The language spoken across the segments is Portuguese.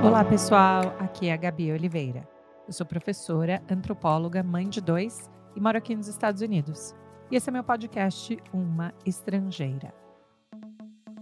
Olá, pessoal. Aqui é a Gabi Oliveira. Eu sou professora, antropóloga, mãe de dois e moro aqui nos Estados Unidos. E esse é meu podcast Uma Estrangeira.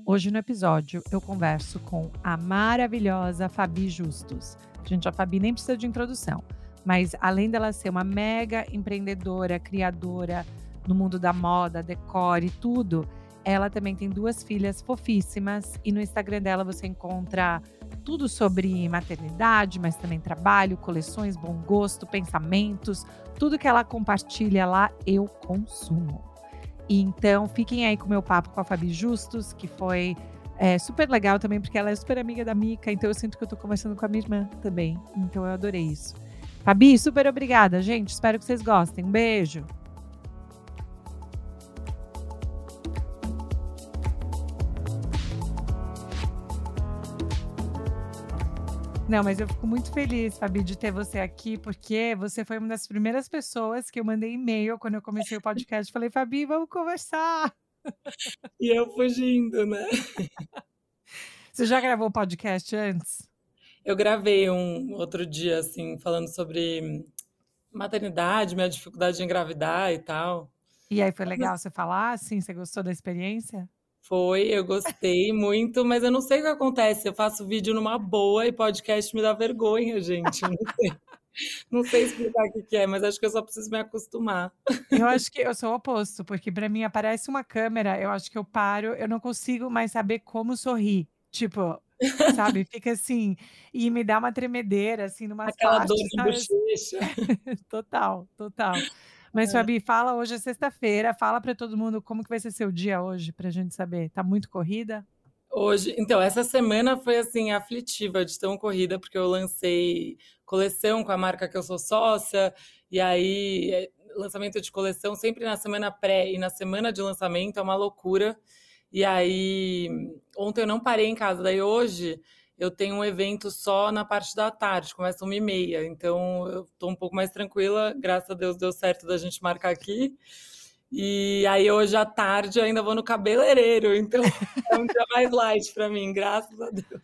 Hoje no episódio eu converso com a maravilhosa Fabi Justus. Gente, a Fabi nem precisa de introdução, mas além dela ser uma mega empreendedora, criadora no mundo da moda, decore, tudo, ela também tem duas filhas fofíssimas e no Instagram dela você encontra tudo sobre maternidade, mas também trabalho, coleções, bom gosto, pensamentos, tudo que ela compartilha lá eu consumo. Então fiquem aí com o meu papo com a Fabi Justus, que foi é, super legal também, porque ela é super amiga da Mica, então eu sinto que eu tô conversando com a minha irmã também. Então eu adorei isso. Fabi, super obrigada, gente. Espero que vocês gostem. Um beijo. Não, mas eu fico muito feliz, Fabi, de ter você aqui, porque você foi uma das primeiras pessoas que eu mandei e-mail quando eu comecei o podcast. Falei, Fabi, vamos conversar. E eu fugindo, né? Você já gravou podcast antes? Eu gravei um outro dia, assim, falando sobre maternidade, minha dificuldade de engravidar e tal. E aí foi legal você falar, assim? Você gostou da experiência? Foi, eu gostei muito, mas eu não sei o que acontece. Eu faço vídeo numa boa e podcast me dá vergonha, gente. Não sei, não sei explicar o que, é, mas acho que eu só preciso me acostumar. Eu acho que eu sou o oposto, porque para mim aparece uma câmera, eu acho que eu paro, eu não consigo mais saber como sorrir. Tipo, sabe? Fica assim, e me dá uma tremedeira, assim, numa Aquela partes, dor de sabe? bochecha. Total, total. Mas, É. Fabi, fala hoje é sexta-feira, fala para todo mundo como que vai ser seu dia hoje, pra gente saber. Tá muito corrida? Hoje, então, essa semana foi assim aflitiva de tão corrida, porque eu lancei coleção com a marca que eu sou sócia, e aí é, lançamento de coleção sempre na semana pré e na semana de lançamento é uma loucura. E aí ontem eu não parei em casa, daí hoje eu tenho um evento só na parte da tarde, começa uma e meia, então eu tô um pouco mais tranquila, graças a Deus deu certo da gente marcar aqui. E aí hoje à tarde eu ainda vou no cabeleireiro, então é um dia mais light pra mim, graças a Deus.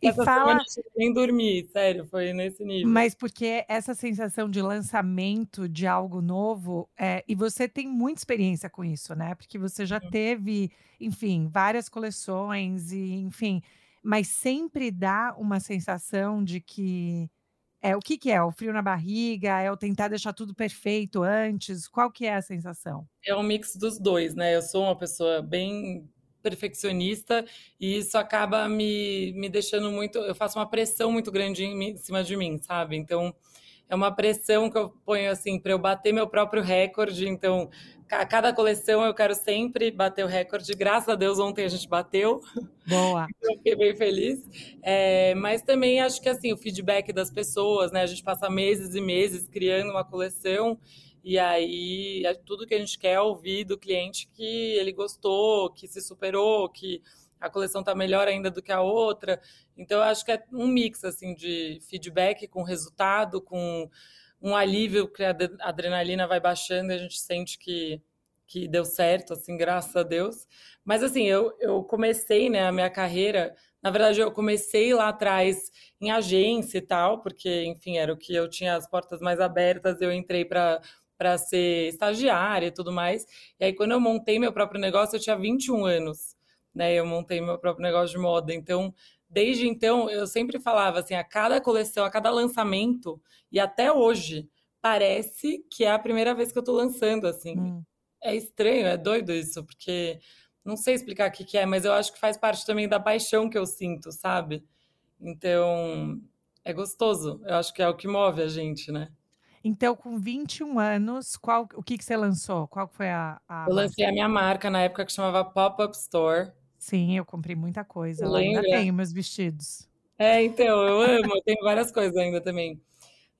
E Essa fala, nem dormi, sério, foi nesse nível. mas porque essa sensação de lançamento de algo novo, é, e você tem muita experiência com isso, né? Porque você já teve, enfim, várias coleções, e enfim, mas sempre dá uma sensação de que é o que, que é? O frio na barriga? É o tentar deixar tudo perfeito antes? Qual que é a sensação? É um mix dos dois, né? Eu sou uma pessoa bem perfeccionista e isso acaba me, me deixando muito. Eu faço uma pressão muito grande em, em cima de mim, sabe? Então é uma pressão que eu ponho assim para eu bater meu próprio recorde. Então, a cada coleção eu quero sempre bater o recorde. Graças a Deus, ontem a gente bateu. Boa. Eu fiquei bem feliz. É, mas também acho que assim, o feedback das pessoas, né? A gente passa meses e meses criando uma coleção, e aí é tudo que a gente quer ouvir do cliente que ele gostou, que se superou, que a coleção está melhor ainda do que a outra. Então, eu acho que é um mix assim de feedback com resultado, com um alívio que a adre- adrenalina vai baixando e a gente sente que, que deu certo, assim, graças a Deus. Mas assim, eu, eu comecei, né, a minha carreira. Na verdade, eu comecei lá atrás em agência e tal, porque, enfim, era o que eu tinha as portas mais abertas. Eu entrei para para ser estagiária e tudo mais. E aí, quando eu montei meu próprio negócio, eu tinha 21 anos, né? Eu montei meu próprio negócio de moda. Então, desde então, eu sempre falava assim, a cada coleção, a cada lançamento, e até hoje, parece que é a primeira vez que eu tô lançando, assim. Hum. É estranho, é doido isso, porque não sei explicar o que que é, mas eu acho que faz parte também da paixão que eu sinto, sabe? Então, é gostoso. Eu acho que é o que move a gente, né? Então, com 21 anos, qual, o que, que você lançou? Qual foi a, a Eu lancei a minha marca na época que chamava Pop-Up Store. Sim, eu comprei muita coisa. lá. ainda tenho meus vestidos. É, então, eu amo, eu tenho várias coisas ainda também.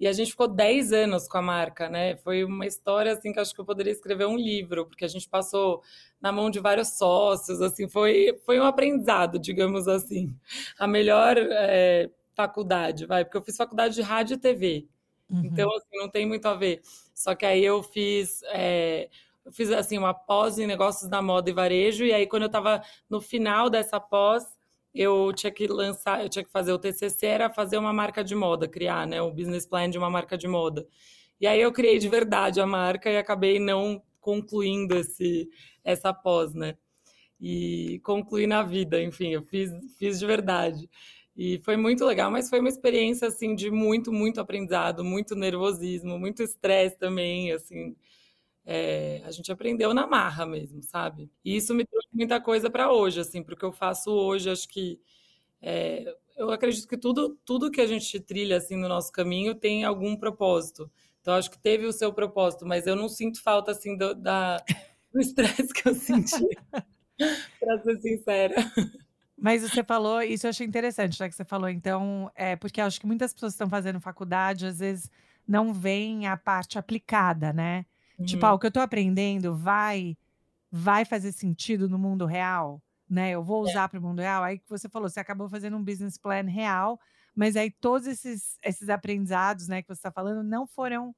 E a gente ficou 10 anos com a marca, né? Foi uma história assim que eu acho que eu poderia escrever um livro, porque a gente passou na mão de vários sócios, assim, foi, foi um aprendizado, digamos assim. A melhor é, faculdade, vai, porque eu fiz faculdade de rádio e TV. Então, Uhum. assim, não tem muito a ver. Só que aí eu fiz, é, fiz assim, uma pós em negócios da moda e varejo, e aí quando eu estava no final dessa pós, eu tinha que lançar, eu tinha que fazer o TCC, era fazer uma marca de moda, criar, né, o business plan de uma marca de moda. E aí eu criei de verdade a marca e acabei não concluindo esse, essa pós, né? E concluí na vida, enfim, eu fiz, fiz de verdade. E foi muito legal, mas foi uma experiência, assim, de muito, muito aprendizado, muito nervosismo, muito estresse também, assim. É, a gente aprendeu na marra mesmo, sabe? E isso me trouxe muita coisa para hoje, assim, porque eu faço hoje, acho que é, eu acredito que tudo, tudo que a gente trilha assim no nosso caminho tem algum propósito. Então acho que teve o seu propósito, mas eu não sinto falta assim do, da, do estresse que eu senti, para ser sincera. Mas você falou, isso eu achei interessante, já que você falou, então, é porque acho que muitas pessoas estão fazendo faculdade, às vezes não veem a parte aplicada, né? Uhum. Tipo, ah, o que eu estou aprendendo vai vai fazer sentido no mundo real, né? Eu vou é. usar é. para o mundo real. Aí que você falou, você acabou fazendo um business plan real, mas aí todos esses, esses aprendizados, né, que você está falando, não foram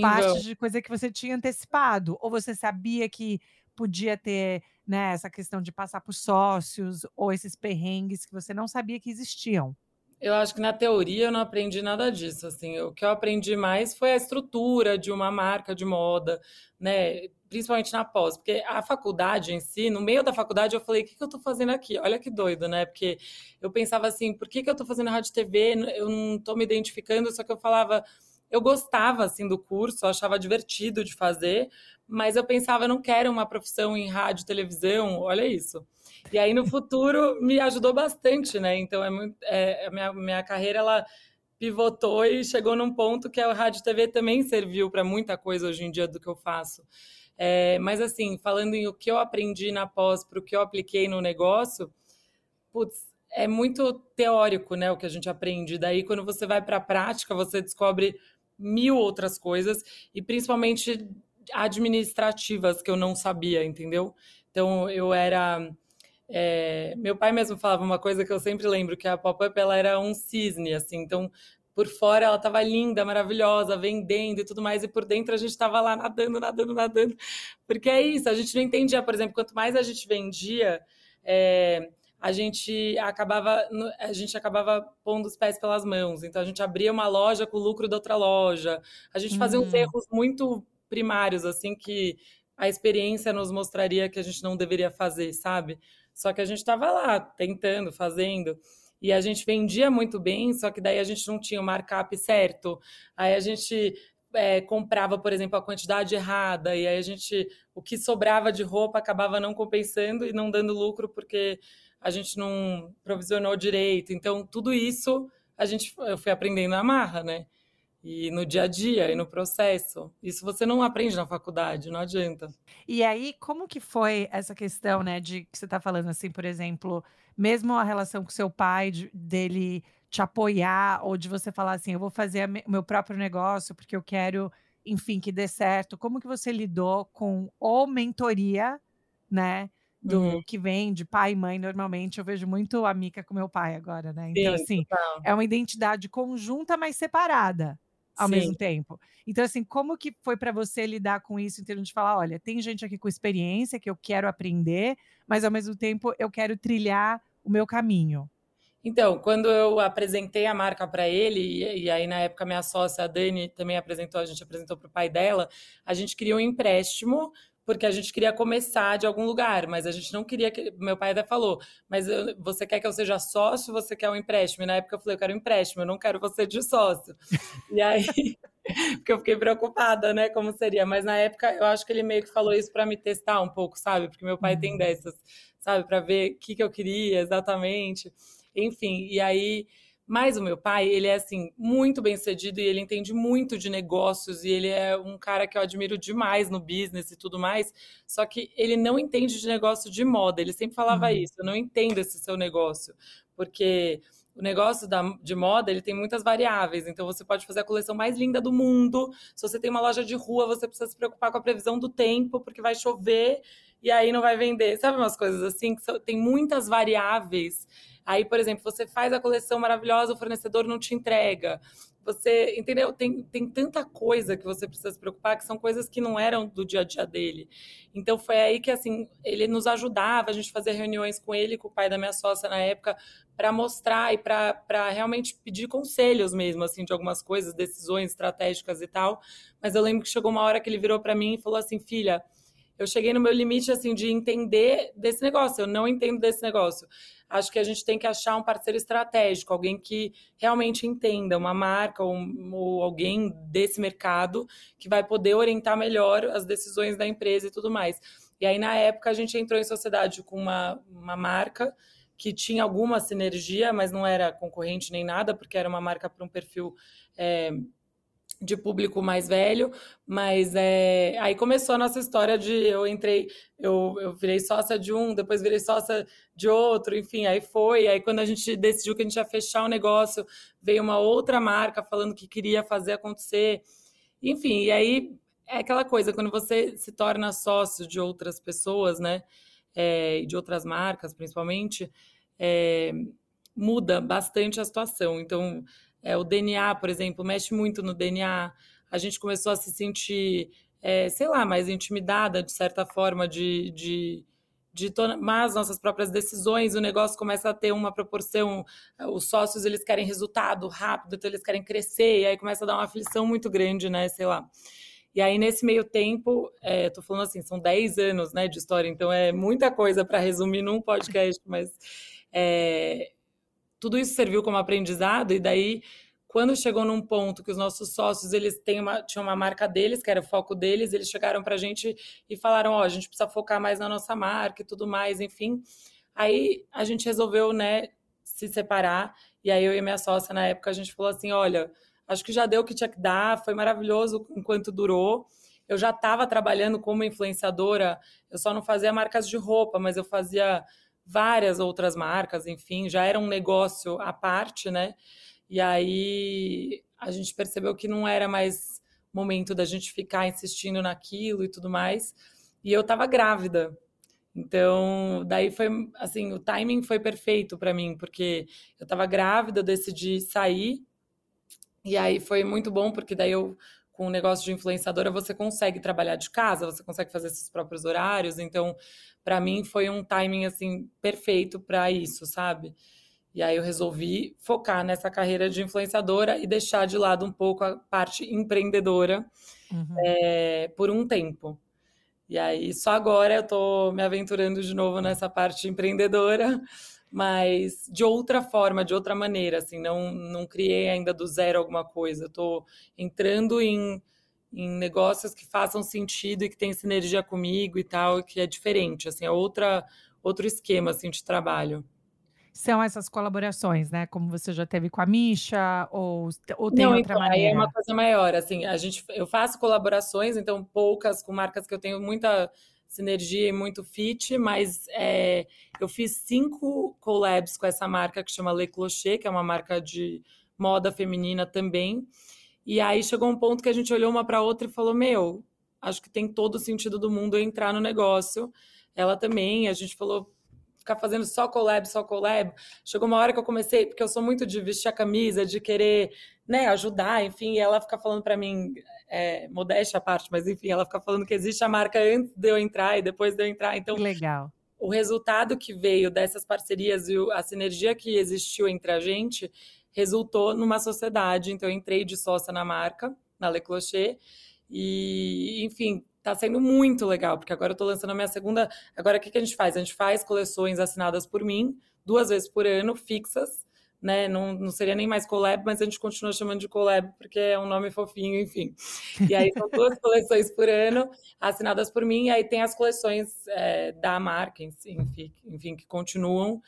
parte de coisa que você tinha antecipado, ou você sabia que podia ter né, essa questão de passar por sócios ou esses perrengues que você não sabia que existiam. Eu acho que na teoria eu não aprendi nada disso. Assim, o que eu aprendi mais foi a estrutura de uma marca de moda, né? Principalmente na pós, porque a faculdade em si, no meio da faculdade, eu falei: o que, que eu estou fazendo aqui? Olha que doido, né? Porque eu pensava assim: por que, que eu estou fazendo rádio e TV? Eu não estou me identificando, só que eu falava eu gostava assim do curso, eu achava divertido de fazer, mas eu pensava, eu não quero uma profissão em rádio, televisão, olha isso. E aí no futuro me ajudou bastante, né? Então é muito, é, a minha, minha carreira ela pivotou e chegou num ponto que a rádio TV também serviu para muita coisa hoje em dia do que eu faço. É, mas assim, falando em o que eu aprendi na pós para o que eu apliquei no negócio, putz, é muito teórico, né, o que a gente aprende. Daí, quando você vai para a prática, você descobre mil outras coisas e principalmente administrativas que eu não sabia, entendeu? Então eu era é, meu pai mesmo falava uma coisa que eu sempre lembro que a pop-up ela era um cisne assim, então por fora ela estava linda, maravilhosa, vendendo e tudo mais, e por dentro a gente estava lá nadando, nadando, nadando. Porque é isso, a gente não entendia, por exemplo, quanto mais a gente vendia, é, a gente acabava a gente acabava pondo os pés pelas mãos. Então a gente abria uma loja com o lucro da outra loja. A gente fazia uns hum. erros muito primários assim que a experiência nos mostraria que a gente não deveria fazer, sabe? Só que a gente estava lá tentando, fazendo. E a gente vendia muito bem, só que daí a gente não tinha o markup certo. Aí a gente é, comprava, por exemplo, a quantidade errada, e aí a gente, o que sobrava de roupa acabava não compensando e não dando lucro, porque a gente não provisionou direito. Então, tudo isso a gente eu fui aprendendo na marra, né? E no dia a dia, e no processo. Isso você não aprende na faculdade, não adianta. E aí, como que foi essa questão, né, de que você está falando assim, por exemplo, mesmo a relação com seu pai, de, dele te apoiar, ou de você falar assim, eu vou fazer o meu próprio negócio porque eu quero, enfim, que dê certo. Como que você lidou com ou mentoria, né? do uhum. que vem de pai e mãe, normalmente eu vejo muito a Mica com meu pai agora, né? Então, Sim, assim, total. é uma identidade conjunta, mas separada ao Sim. mesmo tempo. Então, assim, como que foi para você lidar com isso em termos de falar, olha, tem gente aqui com experiência que eu quero aprender, mas ao mesmo tempo eu quero trilhar o meu caminho? Então, quando eu apresentei a marca para ele, e, e, aí na época minha sócia, a Dani, também apresentou, a gente apresentou para o pai dela, a gente criou um empréstimo porque a gente queria começar de algum lugar, mas a gente não queria que. Meu pai até falou, mas eu, você quer que eu seja sócio você quer um empréstimo? E na época eu falei, eu quero um empréstimo, eu não quero você de sócio. e aí. porque eu fiquei preocupada, né? Como seria. Mas na época eu acho que ele meio que falou isso para me testar um pouco, sabe? Porque meu pai uhum. tem dessas, sabe? Para ver o que, que eu queria exatamente. Enfim, e aí mas o meu pai, ele é assim, muito bem sucedido e ele entende muito de negócios e ele é um cara que eu admiro demais no business e tudo mais. Só que ele não entende de negócio de moda. Ele sempre falava uhum. isso: eu não entendo esse seu negócio, porque o negócio da, de moda ele tem muitas variáveis. Então você pode fazer a coleção mais linda do mundo. Se você tem uma loja de rua, você precisa se preocupar com a previsão do tempo, porque vai chover e aí não vai vender. Sabe umas coisas assim que são, tem muitas variáveis. Aí, por exemplo, você faz a coleção maravilhosa, o fornecedor não te entrega. Você, entendeu? Tem, tem tanta coisa que você precisa se preocupar, que são coisas que não eram do dia a dia dele. Então, foi aí que, assim, ele nos ajudava, a gente fazia reuniões com ele, com o pai da minha sócia na época, para mostrar e para realmente pedir conselhos mesmo, assim, de algumas coisas, decisões estratégicas e tal. Mas eu lembro que chegou uma hora que ele virou para mim e falou assim, filha, eu cheguei no meu limite, assim, de entender desse negócio. Eu não entendo desse negócio. Acho que a gente tem que achar um parceiro estratégico, alguém que realmente entenda, uma marca ou, ou alguém desse mercado que vai poder orientar melhor as decisões da empresa e tudo mais. E aí, na época, a gente entrou em sociedade com uma, uma marca que tinha alguma sinergia, mas não era concorrente nem nada, porque era uma marca para um perfil é, de público mais velho, mas é, aí começou a nossa história de eu entrei, eu, eu virei sócia de um, depois virei sócia de outro, enfim, aí foi, aí quando a gente decidiu que a gente ia fechar o negócio, veio uma outra marca falando que queria fazer acontecer, enfim, e aí é aquela coisa, quando você se torna sócio de outras pessoas, né, é, de outras marcas principalmente, é, muda bastante a situação, então é, o DNA, por exemplo, mexe muito no DNA. A gente começou a se sentir, é, sei lá, mais intimidada, de certa forma, de, de, de tomar as nossas próprias decisões. O negócio começa a ter uma proporção. Os sócios eles querem resultado rápido, então eles querem crescer, e aí começa a dar uma aflição muito grande, né? Sei lá. E aí, nesse meio tempo, é, tô falando assim, são 10 anos né, de história, então é muita coisa para resumir num podcast, mas é, tudo isso serviu como aprendizado e daí quando chegou num ponto que os nossos sócios eles têm uma, tinham uma marca deles, que era o foco deles, eles chegaram para a gente e falaram, ó, oh, a gente precisa focar mais na nossa marca e tudo mais, enfim. Aí a gente resolveu, né, se separar, e aí eu e minha sócia na época a gente falou assim, olha, acho que já deu o que tinha que dar, foi maravilhoso enquanto durou. Eu já estava trabalhando como influenciadora, eu só não fazia marcas de roupa, mas eu fazia várias outras marcas, enfim, já era um negócio à parte, né? E aí a gente percebeu que não era mais momento da gente ficar insistindo naquilo e tudo mais. E eu estava grávida. Então, daí foi assim, o timing foi perfeito para mim, porque eu estava grávida, eu decidi sair. E aí foi muito bom, porque daí eu com o negócio de influenciadora, você consegue trabalhar de casa, você consegue fazer seus próprios horários. Então, para mim foi um timing assim perfeito para isso, sabe? E aí eu resolvi focar nessa carreira de influenciadora e deixar de lado um pouco a parte empreendedora uhum. é, por um tempo. E aí só agora eu estou me aventurando de novo nessa parte empreendedora, mas de outra forma, de outra maneira, assim, não, não criei ainda do zero alguma coisa. Estou entrando em em negócios que façam sentido e que tem sinergia comigo e tal, que é diferente, assim, é outra, outro esquema, assim, de trabalho. São essas colaborações, né? Como você já teve com a Misha, ou, ou tem Não, outra então, maneira? Aí é uma coisa maior, assim, a gente, eu faço colaborações, então poucas com marcas que eu tenho muita sinergia e muito fit, mas é, eu fiz cinco collabs com essa marca que chama Le Clocher, que é uma marca de moda feminina também, e aí chegou um ponto que a gente olhou uma para outra e falou: Meu, acho que tem todo o sentido do mundo entrar no negócio. Ela também, a gente falou, ficar fazendo só collab, só collab. Chegou uma hora que eu comecei, porque eu sou muito de vestir a camisa, de querer né, ajudar, enfim, e ela fica falando para mim, é, modéstia à parte, mas enfim, ela fica falando que existe a marca antes de eu entrar e depois de eu entrar. Então, legal. O resultado que veio dessas parcerias e a sinergia que existiu entre a gente resultou numa sociedade. Então, eu entrei de sócia na marca, na Le Clocher, e, enfim, está sendo muito legal, porque agora eu estou lançando a minha segunda. Agora, o que, que a gente faz? A gente faz coleções assinadas por mim, duas vezes por ano, fixas. Né? Não, não seria nem mais collab, mas a gente continua chamando de collab porque é um nome fofinho, enfim. E aí são duas coleções por ano, assinadas por mim, e aí tem as coleções é, da marca, enfim, enfim, que continuam.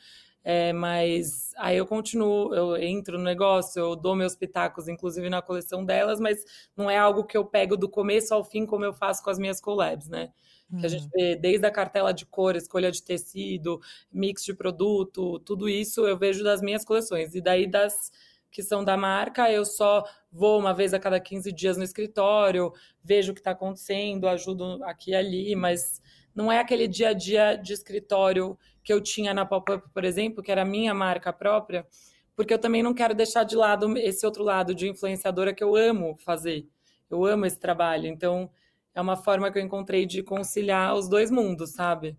É, mas aí eu continuo, eu entro no negócio, eu dou meus pitacos, inclusive na coleção delas, mas não é algo que eu pego do começo ao fim, como eu faço com as minhas collabs, né? Que a gente hum. vê desde a cartela de cor, escolha de tecido, mix de produto, tudo isso eu vejo das minhas coleções. E daí das que são da marca, eu só vou uma vez a cada 15 dias no escritório, vejo o que está acontecendo, ajudo aqui e ali, mas não é aquele dia a dia de escritório que eu tinha na Pop-Up, por exemplo, que era minha marca própria, porque eu também não quero deixar de lado esse outro lado de influenciadora que eu amo fazer. Eu amo esse trabalho. Então, é uma forma que eu encontrei de conciliar os dois mundos, sabe?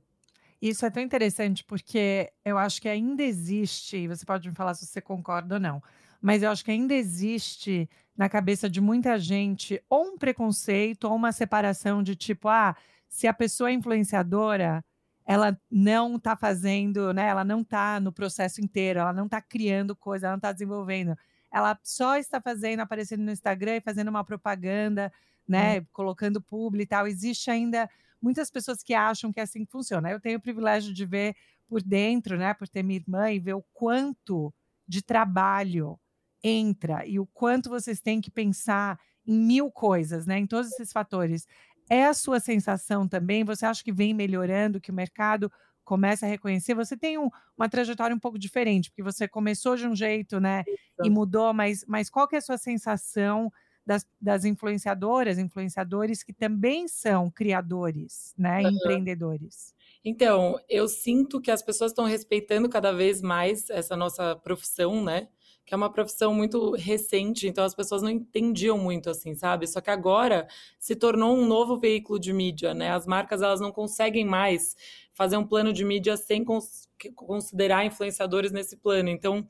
Isso é tão interessante porque eu acho que ainda existe, você pode me falar se você concorda ou não, mas eu acho que ainda existe na cabeça de muita gente ou um preconceito ou uma separação de tipo, ah, se a pessoa é influenciadora, ela não está fazendo, né? Ela não está no processo inteiro, ela não está criando coisa, ela não está desenvolvendo. Ela só está fazendo, aparecendo no Instagram e fazendo uma propaganda, né? Hum. Colocando publi e tal. Existe ainda muitas pessoas que acham que é assim que funciona. Eu tenho o privilégio de ver por dentro, né, por ter minha irmã e ver o quanto de trabalho entra e o quanto vocês têm que pensar em mil coisas, né, em todos esses fatores. É a sua sensação também? Você acha que vem melhorando, que o mercado começa a reconhecer? Você tem um, uma trajetória um pouco diferente, porque você começou de um jeito, né, Isso. e mudou, mas, mas qual que é a sua sensação das, das influenciadoras, influenciadores que também são criadores, né, uhum. empreendedores. Então, eu sinto que as pessoas estão respeitando cada vez mais essa nossa profissão, né? Que é uma profissão muito recente, então as pessoas não entendiam muito assim, sabe? Só que agora se tornou um novo veículo de mídia, né? As marcas elas não conseguem mais fazer um plano de mídia sem cons considerar influenciadores nesse plano. Então,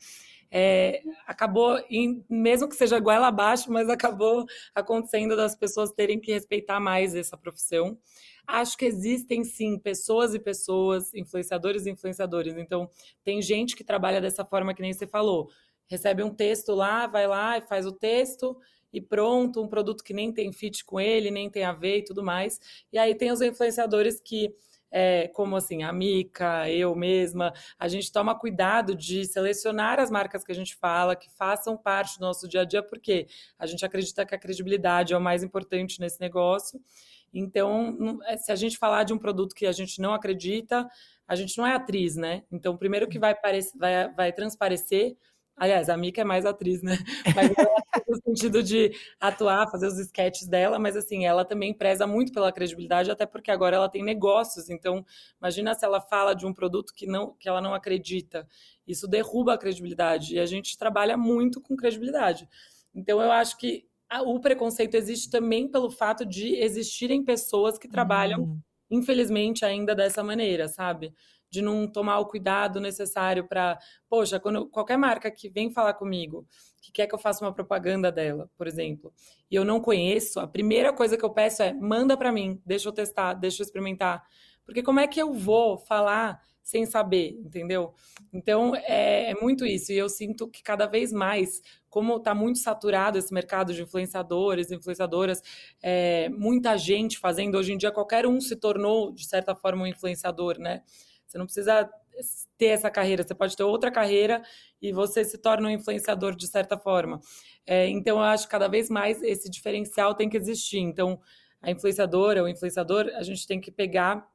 é, acabou, em, mesmo que seja goela abaixo, mas acabou acontecendo das pessoas terem que respeitar mais essa profissão. Acho que existem sim pessoas e pessoas, influenciadores e influenciadores. Então, tem gente que trabalha dessa forma que nem você falou. Recebe um texto lá, vai lá e faz o texto e pronto, um produto que nem tem fit com ele, nem tem a ver e tudo mais. E aí tem os influenciadores que é, como assim, a Mica, eu mesma, a gente toma cuidado de selecionar as marcas que a gente fala, que façam parte do nosso dia a dia, porque a gente acredita que a credibilidade é o mais importante nesse negócio. Então, é, se a gente falar de um produto que a gente não acredita, a gente não é atriz, né? Então, primeiro que vai, vai, vai transparecer Aliás, a Mika é mais atriz, né? Mas ela, no sentido de atuar, fazer os sketches dela, mas assim, ela também preza muito pela credibilidade, até porque agora ela tem negócios. Então, imagina se ela fala de um produto que não que ela não acredita. Isso derruba a credibilidade. E a gente trabalha muito com credibilidade. Então, eu acho que o preconceito existe também pelo fato de existirem pessoas que trabalham, uhum. infelizmente, ainda dessa maneira, sabe? De não tomar o cuidado necessário para, poxa, quando qualquer marca que vem falar comigo, que quer que eu faça uma propaganda dela, por exemplo, e eu não conheço, a primeira coisa que eu peço é manda para mim, deixa eu testar, deixa eu experimentar, porque como é que eu vou falar sem saber, entendeu? Então é, é muito isso, e eu sinto que cada vez mais, como está muito saturado esse mercado de influenciadores, influenciadoras, é, muita gente fazendo, hoje em dia qualquer um se tornou, de certa forma, um influenciador, né? Você não precisa ter essa carreira, você pode ter outra carreira e você se torna um influenciador de certa forma. É, então, eu acho que cada vez mais esse diferencial tem que existir. Então, a influenciadora, o influenciador, a gente tem que pegar,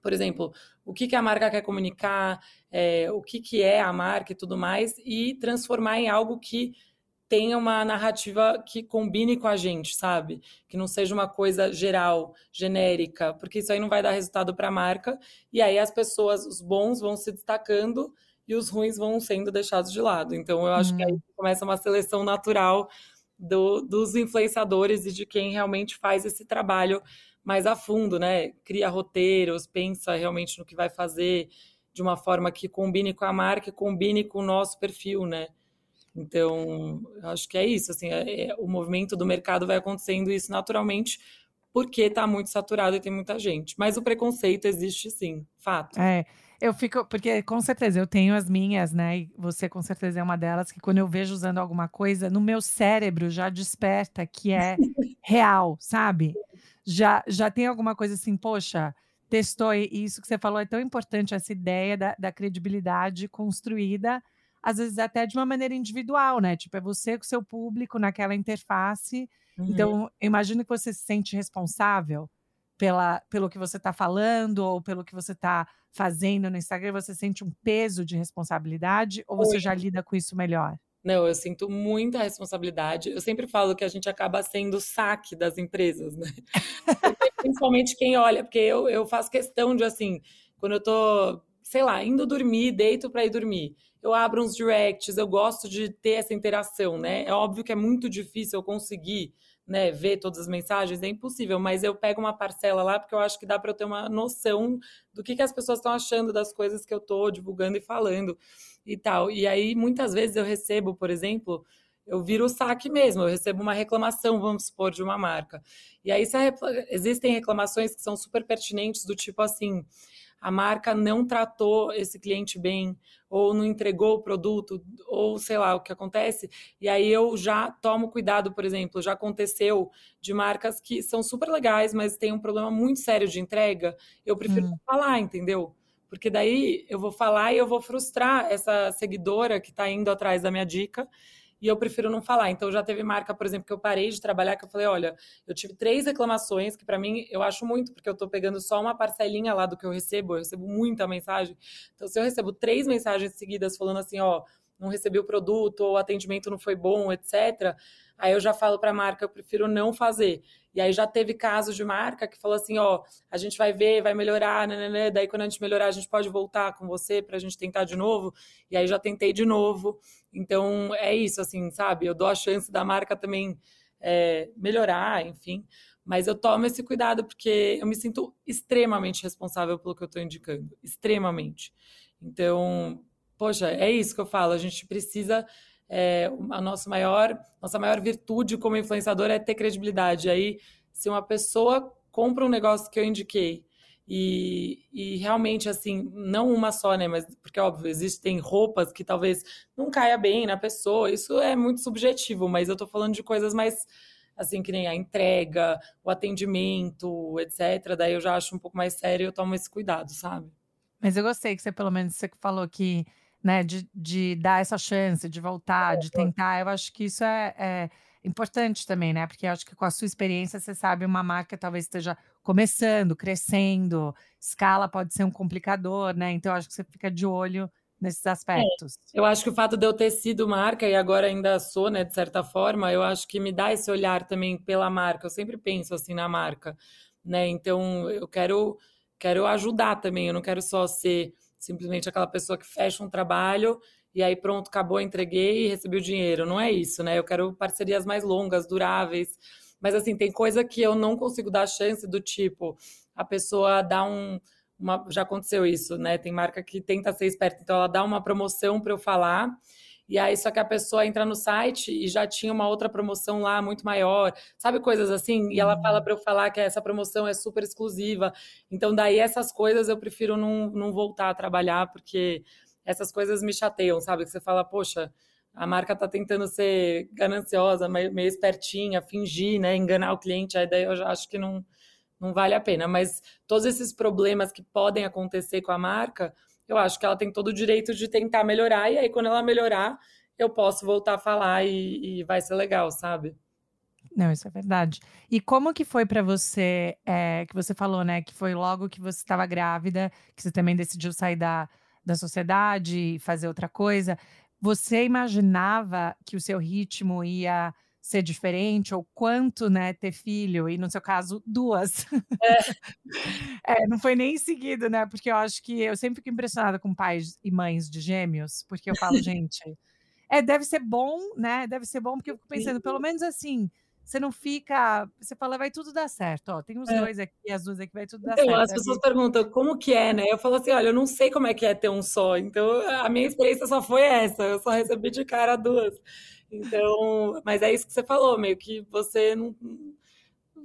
por exemplo, o que, que a marca quer comunicar, é, o que, que é a marca e tudo mais, e transformar em algo que tenha uma narrativa que combine com a gente, sabe? Que não seja uma coisa geral, genérica, porque isso aí não vai dar resultado para a marca. E aí as pessoas, os bons vão se destacando e os ruins vão sendo deixados de lado. Então eu acho que aí uhum. começa uma seleção natural do, dos influenciadores e de quem realmente faz esse trabalho mais a fundo, né? Cria roteiros, pensa realmente no que vai fazer de uma forma que combine com a marca, e combine com o nosso perfil, né? Então, acho que é isso, assim, é, é, o movimento do mercado vai acontecendo isso naturalmente, porque está muito saturado e tem muita gente. Mas o preconceito existe sim, fato. É, eu fico, porque com certeza eu tenho as minhas, né? E você com certeza é uma delas que quando eu vejo usando alguma coisa, no meu cérebro já desperta que é real, sabe? Já, já tem alguma coisa assim, poxa, testou e isso que você falou é tão importante, essa ideia da, da credibilidade construída às vezes até de uma maneira individual, né? Tipo, é você com o seu público naquela interface. Uhum. Então, eu imagino que você se sente responsável pela, pelo que você está falando ou pelo que você está fazendo no Instagram. Você sente um peso de responsabilidade ou você já lida com isso melhor? Não, eu sinto muita responsabilidade. Eu sempre falo que a gente acaba sendo o saque das empresas, né? principalmente quem olha, porque eu, eu faço questão de, assim, quando eu tô, sei lá, indo dormir, deito para ir dormir, eu abro uns directs, eu gosto de ter essa interação, né? É óbvio que é muito difícil eu conseguir né, ver todas as mensagens, é impossível, mas eu pego uma parcela lá porque eu acho que dá para eu ter uma noção do que, que as pessoas estão achando das coisas que eu estou divulgando e falando e tal. E aí, muitas vezes eu recebo, por exemplo, eu viro o saque mesmo, eu recebo uma reclamação, vamos supor, de uma marca. E aí existem reclamações que são super pertinentes, do tipo assim, a marca não tratou esse cliente bem, ou não entregou o produto, ou sei lá o que acontece. E aí eu já tomo cuidado, por exemplo, já aconteceu de marcas que são super legais, mas tem um problema muito sério de entrega. Eu prefiro hum. falar, entendeu? Porque daí eu vou falar e eu vou frustrar essa seguidora que está indo atrás da minha dica e eu prefiro não falar. Então já teve marca, por exemplo, que eu parei de trabalhar, que eu falei, olha, eu tive três reclamações, que para mim eu acho muito, porque eu estou pegando só uma parcelinha lá do que eu recebo, eu recebo muita mensagem. Então, se eu recebo três mensagens seguidas falando assim, ó, não recebi o produto, ou o atendimento não foi bom, etc., aí eu já falo para a marca, eu prefiro não fazer. E aí já teve casos de marca que falou assim, ó, a gente vai ver, vai melhorar, né, né, né. daí quando a gente melhorar, a gente pode voltar com você para a gente tentar de novo. E aí já tentei de novo. Então é isso, assim, sabe? Eu dou a chance da marca também é, melhorar, enfim. Mas eu tomo esse cuidado porque eu me sinto extremamente responsável pelo que eu estou indicando, extremamente. Então, poxa, é isso que eu falo. A gente precisa é, a nossa maior, nossa maior virtude como influenciador é ter credibilidade. Aí, se uma pessoa compra um negócio que eu indiquei e, e realmente, assim, não uma só, né? Mas porque, óbvio, existem roupas que talvez não caia bem na pessoa. Isso é muito subjetivo, mas eu tô falando de coisas mais assim, que nem a entrega, o atendimento, etc. Daí eu já acho um pouco mais sério e eu tomo esse cuidado, sabe? Mas eu gostei que você, pelo menos, você falou que né, de, de dar essa chance, de voltar, de tentar. Eu acho que isso é, é importante também, né? Porque eu acho que com a sua experiência você sabe uma marca talvez esteja começando, crescendo, escala pode ser um complicador, né? Então eu acho que você fica de olho nesses aspectos. É, eu acho que o fato de eu ter sido marca e agora ainda sou, né, de certa forma, eu acho que me dá esse olhar também pela marca. Eu sempre penso assim na marca, né? Então eu quero quero ajudar também, eu não quero só ser simplesmente aquela pessoa que fecha um trabalho e aí pronto, acabou, entreguei e recebi o dinheiro. Não é isso, né? Eu quero parcerias mais longas, duráveis. Mas assim, tem coisa que eu não consigo dar chance do tipo, a pessoa dá um. Uma, já aconteceu isso, né? Tem marca que tenta ser esperta, então ela dá uma promoção para eu falar e aí só que a pessoa entra no site e já tinha uma outra promoção lá muito maior, sabe coisas assim? E ela fala uhum. para eu falar que essa promoção é super exclusiva. Então daí essas coisas eu prefiro não, não voltar a trabalhar porque essas coisas me chateiam, sabe? Que você fala, poxa, a marca tá tentando ser gananciosa, meio, meio espertinha, fingir, né, enganar o cliente, aí daí eu já acho que não não vale a pena, mas todos esses problemas que podem acontecer com a marca, eu acho que ela tem todo o direito de tentar melhorar, e aí quando ela melhorar, eu posso voltar a falar e, e vai ser legal, sabe? Não, isso é verdade. E como que foi para você, é, que você falou, né, que foi logo que você estava grávida, que você também decidiu sair da, da sociedade e fazer outra coisa. Você imaginava que o seu ritmo ia ser diferente, ou quanto, né, ter filho, e no seu caso, duas. É. é, não foi nem em seguida, né? Porque eu acho que eu sempre fico impressionada com pais e mães de gêmeos, porque eu falo, gente, é, deve ser bom, né? Deve ser bom, porque eu fico pensando, pelo menos assim, você não fica. Você fala, vai tudo dar certo. Ó, tem os é. dois aqui, as duas aqui, vai tudo dar então, certo. As pessoas perguntam como que é, né? Eu falo assim: olha, eu não sei como é que é ter um só. Então, a minha experiência só foi essa. Eu só recebi de cara duas. Então, mas é isso que você falou, meio que você não.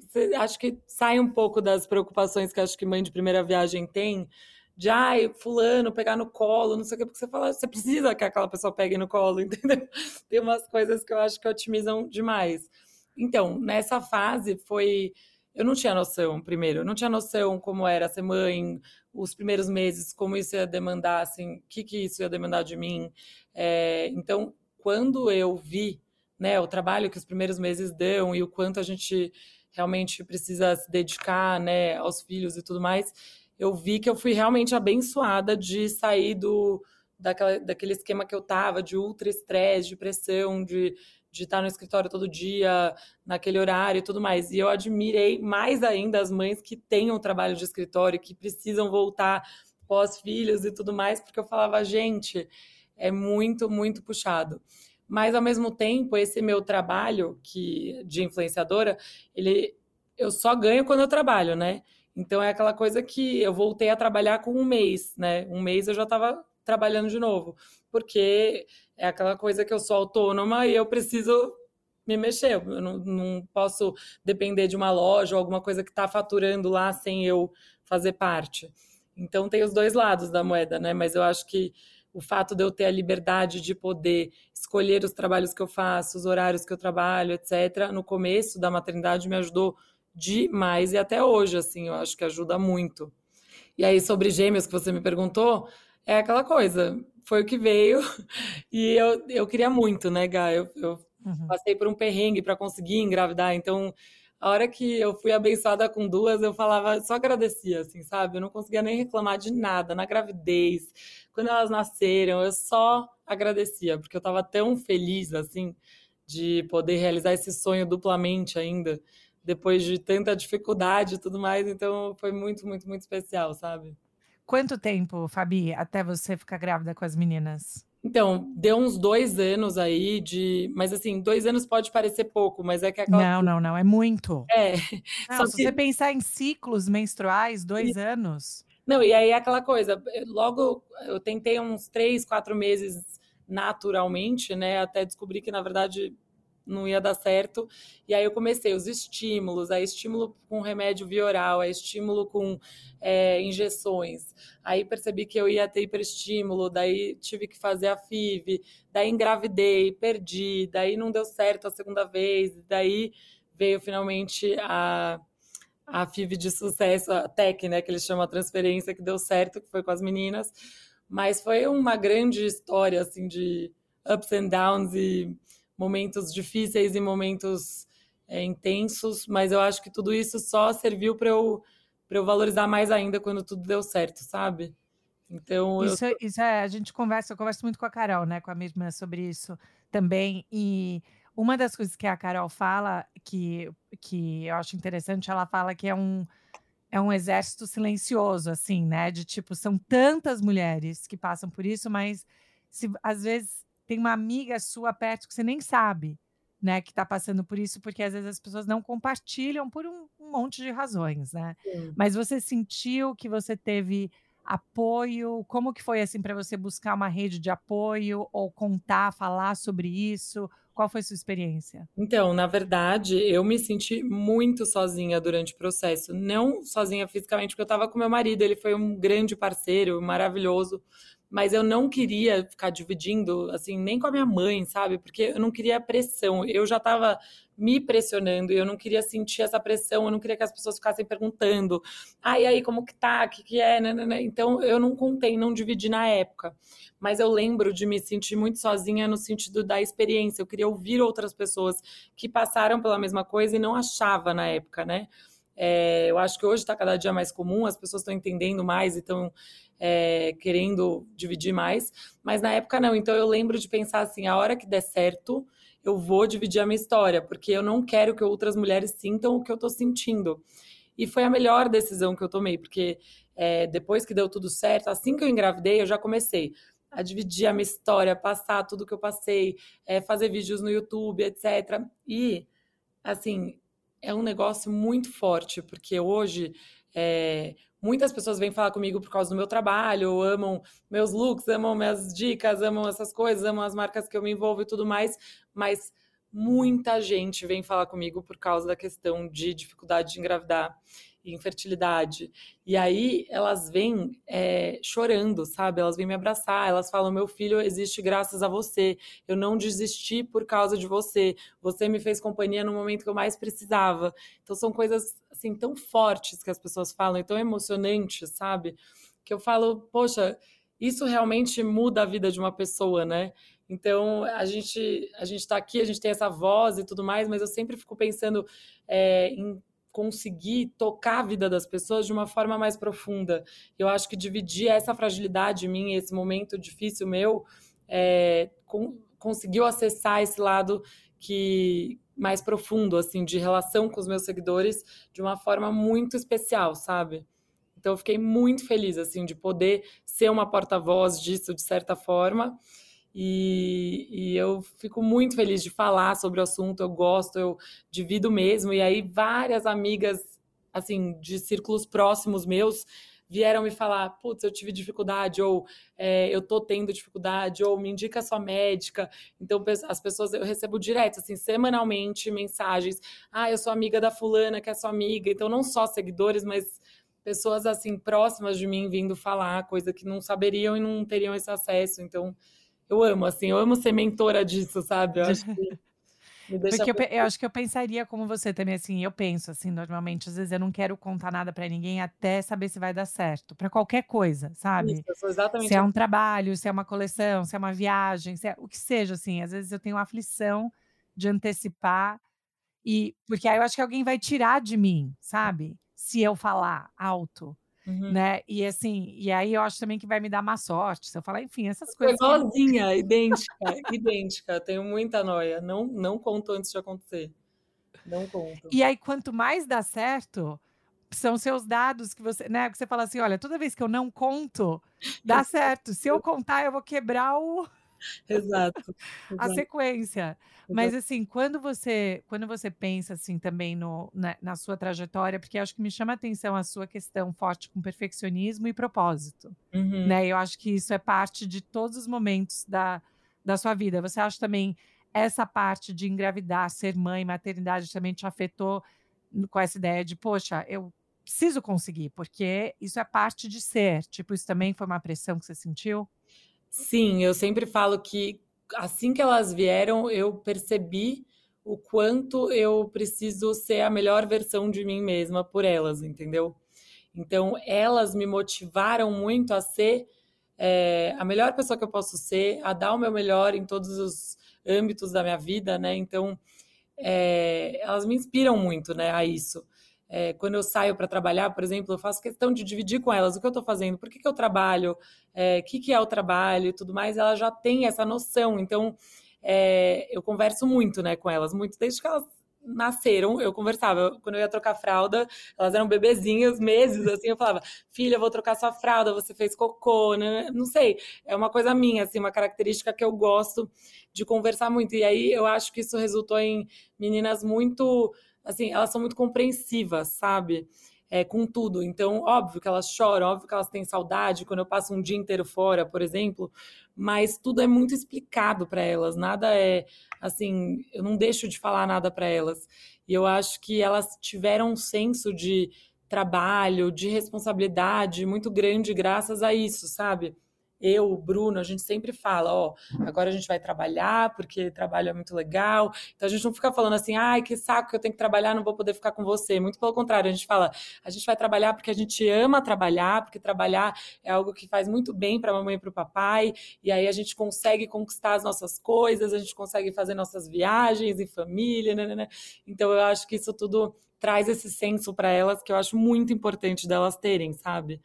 Você, acho que sai um pouco das preocupações que acho que mãe de primeira viagem tem, de ai, fulano, pegar no colo, não sei o que, porque você fala, você precisa que aquela pessoa pegue no colo, entendeu? Tem umas coisas que eu acho que otimizam demais. Então, nessa fase foi. Eu não tinha noção, primeiro, eu não tinha noção como era ser mãe, os primeiros meses, como isso ia demandar, assim, o que, que isso ia demandar de mim. É, então, quando eu vi né, o trabalho que os primeiros meses dão e o quanto a gente realmente precisa se dedicar né, aos filhos e tudo mais, eu vi que eu fui realmente abençoada de sair do, daquela, daquele esquema que eu tava, de ultra estresse, de pressão, de, de estar no escritório todo dia, naquele horário e tudo mais. E eu admirei mais ainda as mães que têm um trabalho de escritório, que precisam voltar pós-filhos e tudo mais, porque eu falava, gente, é muito, muito puxado. Mas ao mesmo tempo, esse meu trabalho que de influenciadora, ele eu só ganho quando eu trabalho, né? Então é aquela coisa que eu voltei a trabalhar com um mês, né? Um mês eu já estava trabalhando de novo, porque é aquela coisa que eu sou autônoma e eu preciso me mexer. Eu não, não posso depender de uma loja ou alguma coisa que está faturando lá sem eu fazer parte. Então tem os dois lados da moeda, né? Mas eu acho que o fato de eu ter a liberdade de poder escolher os trabalhos que eu faço, os horários que eu trabalho, etc., no começo da maternidade me ajudou demais e até hoje, assim, eu acho que ajuda muito. E aí, sobre gêmeos que você me perguntou, é aquela coisa, foi o que veio e eu, eu queria muito, né, Gá? Eu, eu uhum. passei por um perrengue para conseguir engravidar, então a hora que eu fui abençoada com duas, eu falava, só agradecia, assim, sabe? Eu não conseguia nem reclamar de nada, na gravidez, quando elas nasceram, eu só agradecia, porque eu estava tão feliz, assim, de poder realizar esse sonho duplamente ainda, depois de tanta dificuldade e tudo mais, então foi muito, muito, muito especial, sabe? Quanto tempo, Fabi, até você ficar grávida com as meninas? Então, deu uns dois anos aí de. Mas assim, dois anos pode parecer pouco, mas é que aquela. Não, não, não, é muito. É. Não, se que... você pensar em ciclos menstruais, dois e... anos. Não, e aí é aquela coisa, logo eu tentei uns três, quatro meses naturalmente, né? Até descobrir que, na verdade, não ia dar certo. E aí eu comecei os estímulos, aí estímulo com remédio via oral, aí estímulo com é, injeções. Aí percebi que eu ia ter hiperestímulo, daí tive que fazer a FIV, daí engravidei, perdi, daí não deu certo a segunda vez, daí veio finalmente a a FIV de sucesso, a TEC, né, que eles chamam a transferência, que deu certo, que foi com as meninas, mas foi uma grande história, assim, de ups and downs e momentos difíceis e momentos é, intensos, mas eu acho que tudo isso só serviu para eu, eu valorizar mais ainda quando tudo deu certo, sabe? Então isso, eu... isso é, a gente conversa, eu converso muito com a Carol, né, com a mesma sobre isso também e uma das coisas que a Carol fala que, que eu acho interessante, ela fala que é um é um exército silencioso, assim, né? De tipo, são tantas mulheres que passam por isso, mas se às vezes tem uma amiga sua perto que você nem sabe, né, que está passando por isso, porque às vezes as pessoas não compartilham por um, um monte de razões, né? Sim. Mas você sentiu que você teve apoio? Como que foi assim para você buscar uma rede de apoio ou contar, falar sobre isso? Qual foi a sua experiência? Então, na verdade, eu me senti muito sozinha durante o processo. Não sozinha fisicamente, porque eu estava com meu marido, ele foi um grande parceiro, maravilhoso, mas eu não queria ficar dividindo, assim, nem com a minha mãe, sabe? Porque eu não queria pressão. Eu já estava me pressionando e eu não queria sentir essa pressão, eu não queria que as pessoas ficassem perguntando, e aí, como que tá, o que, que é, né, né, né? Então, eu não contei, não dividi na época. Mas eu lembro de me sentir muito sozinha no sentido da experiência. Eu queria ouvir outras pessoas que passaram pela mesma coisa e não achava na época, né? É, eu acho que hoje está cada dia mais comum, as pessoas estão entendendo mais e estão é, querendo dividir mais, mas na época não. Então eu lembro de pensar assim: a hora que der certo, eu vou dividir a minha história, porque eu não quero que outras mulheres sintam o que eu estou sentindo. E foi a melhor decisão que eu tomei, porque é, depois que deu tudo certo, assim que eu engravidei, eu já comecei a dividir a minha história, passar tudo que eu passei, é, fazer vídeos no YouTube, etc. E, assim, é um negócio muito forte, porque hoje é, Muitas pessoas vêm falar comigo por causa do meu trabalho, amam meus looks, amam minhas dicas, amam essas coisas, amam as marcas que eu me envolvo e tudo mais, mas muita gente vem falar comigo por causa da questão de dificuldade de engravidar infertilidade. E aí elas vêm é, chorando, sabe? Elas vêm me abraçar, elas falam: meu filho existe graças a você. Eu não desisti por causa de você. Você me fez companhia no momento que eu mais precisava. Então são coisas assim tão fortes que as pessoas falam, e tão emocionantes, sabe? Que eu falo, poxa, isso realmente muda a vida de uma pessoa, né? Então a gente a gente está aqui, a gente tem essa voz e tudo mais, mas eu sempre fico pensando é, em conseguir tocar a vida das pessoas de uma forma mais profunda. Eu acho que dividir essa fragilidade minha, esse momento difícil meu, é, com, conseguiu acessar esse lado que mais profundo, assim, de relação com os meus seguidores de uma forma muito especial, sabe? Então eu fiquei muito feliz, assim, de poder ser uma porta-voz disso, de certa forma. E, e, eu fico muito feliz de falar sobre o assunto, eu gosto, eu divido mesmo. E aí várias amigas, assim, de círculos próximos meus, vieram me falar, putz, eu tive dificuldade, ou é, eu tô tendo dificuldade, ou me indica sua médica. Então, as pessoas, eu recebo direto, assim, semanalmente, mensagens. Ah, eu sou amiga da fulana, que é sua amiga. Então, não só seguidores, mas pessoas, assim, próximas de mim vindo falar, coisa que não saberiam e não teriam esse acesso. Então, eu amo, assim, eu amo ser mentora disso, sabe? Eu acho que porque eu, eu, acho que eu pensaria como você também, assim, eu penso, assim, normalmente, às vezes eu não quero contar nada para ninguém até saber se vai dar certo, para qualquer coisa, sabe? Isso, exatamente se é um trabalho, se é uma coleção, se é uma viagem, se é o que seja, assim, às vezes eu tenho aflição de antecipar, e porque aí eu acho que alguém vai tirar de mim, sabe? Se eu falar alto. Uhum. Né? E assim, e aí eu acho também que vai me dar má sorte. Se eu falar, enfim, essas coisas. Igualzinha, que... idêntica, idêntica. Tenho muita noia. Não, não conto antes de acontecer. Não conto. E aí, quanto mais dá certo, são seus dados que você, né? Que você fala assim: olha, toda vez que eu não conto, dá certo. Se eu contar, eu vou quebrar o. Exato. a sequência. Mas assim, quando você quando você pensa assim também no, na, na, sua trajetória, porque acho que me chama a atenção a sua questão forte com perfeccionismo e propósito, uhum. né? Eu acho que isso é parte de todos os momentos da, da sua vida. Você acha também essa parte de engravidar, ser mãe, maternidade também te afetou com essa ideia de, poxa, eu preciso conseguir, porque isso é parte de ser. Tipo, isso também foi uma pressão que você sentiu? Sim, eu sempre falo que assim que elas vieram, eu percebi o quanto eu preciso ser a melhor versão de mim mesma por elas, entendeu? Então, elas me motivaram muito a ser é, a melhor pessoa que eu posso ser, a dar o meu melhor em todos os âmbitos da minha vida, né? Então, é, elas me inspiram muito, né, a isso. É, quando eu saio para trabalhar, por exemplo, eu faço questão de dividir com elas o que eu estou fazendo, por que, que eu trabalho, o é, que, que é o trabalho e tudo mais, elas já têm essa noção. Então, é, eu converso muito né, com elas, muito desde que elas nasceram, eu conversava. Quando eu ia trocar fralda, elas eram bebezinhas, meses, assim, eu falava, filha, eu vou trocar sua fralda, você fez cocô, né? Não sei, é uma coisa minha, assim, uma característica que eu gosto de conversar muito. E aí eu acho que isso resultou em meninas muito assim, elas são muito compreensivas, sabe? É, com tudo. Então, óbvio que elas choram, óbvio que elas têm saudade quando eu passo um dia inteiro fora, por exemplo, mas tudo é muito explicado para elas. Nada é assim, eu não deixo de falar nada para elas. E eu acho que elas tiveram um senso de trabalho, de responsabilidade muito grande graças a isso, sabe? Eu, o Bruno, a gente sempre fala, ó, agora a gente vai trabalhar, porque trabalho é muito legal. Então a gente não fica falando assim, ai, que saco que eu tenho que trabalhar, não vou poder ficar com você. Muito pelo contrário, a gente fala, a gente vai trabalhar porque a gente ama trabalhar, porque trabalhar é algo que faz muito bem para a mamãe e para o papai, e aí a gente consegue conquistar as nossas coisas, a gente consegue fazer nossas viagens em família, né, né, né. Então eu acho que isso tudo traz esse senso para elas que eu acho muito importante delas terem, sabe?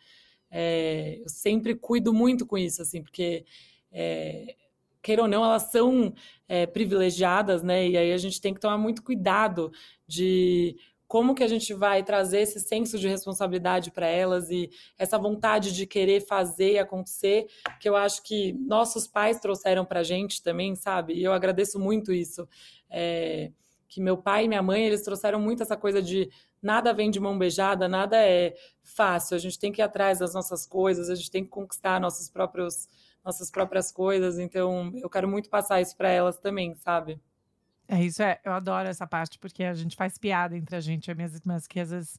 É, eu sempre cuido muito com isso, assim, porque, é, queira ou não, elas são é, privilegiadas, né? E aí a gente tem que tomar muito cuidado de como que a gente vai trazer esse senso de responsabilidade para elas e essa vontade de querer fazer acontecer, que eu acho que nossos pais trouxeram para a gente também, sabe? E eu agradeço muito isso. É, que meu pai e minha mãe, eles trouxeram muito essa coisa de nada vem de mão beijada, nada é fácil. A gente tem que ir atrás das nossas coisas, a gente tem que conquistar nossos próprios, nossas próprias coisas. Então, eu quero muito passar isso para elas também, sabe? É isso, é. Eu adoro essa parte, porque a gente faz piada entre a gente e minhas irmãs, que às vezes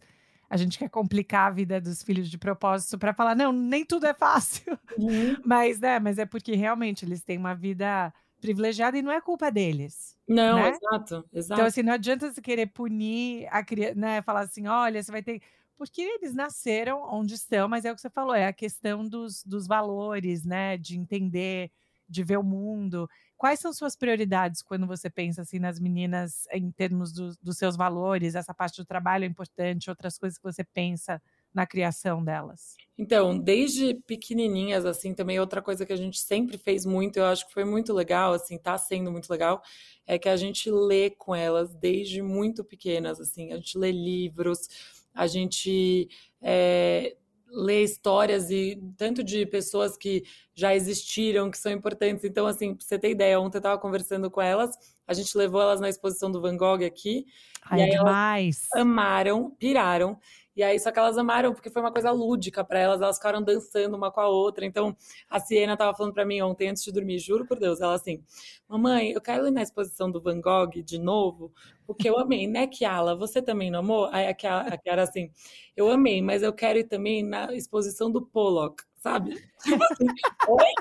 a gente quer complicar a vida dos filhos de propósito para falar, não, nem tudo é fácil. Uhum. Mas, né, mas é porque realmente eles têm uma vida privilegiada e não é culpa deles. Não, né? exato, exato. Então, assim, não adianta você querer punir a criança, né? Falar assim, olha, você vai ter. Porque eles nasceram onde estão, mas é o que você falou, é a questão dos, dos valores, né? De entender, de ver o mundo. Quais são suas prioridades quando você pensa assim nas meninas em termos do, dos seus valores? Essa parte do trabalho é importante, outras coisas que você pensa na criação delas? Então, desde pequenininhas, assim, também outra coisa que a gente sempre fez muito, eu acho que foi muito legal, assim, tá sendo muito legal, é que a gente lê com elas desde muito pequenas, assim, a gente lê livros, a gente é, lê histórias e tanto de pessoas que já existiram, que são importantes. Então, assim, pra você ter ideia, ontem eu estava conversando com elas, a gente levou elas na exposição do Van Gogh aqui. Ai, e aí demais. amaram, piraram. E aí, só que elas amaram, porque foi uma coisa lúdica para elas, elas ficaram dançando uma com a outra. Então, a Siena tava falando para mim ontem, antes de dormir, juro por Deus, ela assim, mamãe, eu quero ir na exposição do Van Gogh de novo, porque eu amei, né, Kiala? Você também não amou? Aí a Kiara, a assim, eu amei, mas eu quero ir também na exposição do Pollock, sabe? Tipo assim, oi?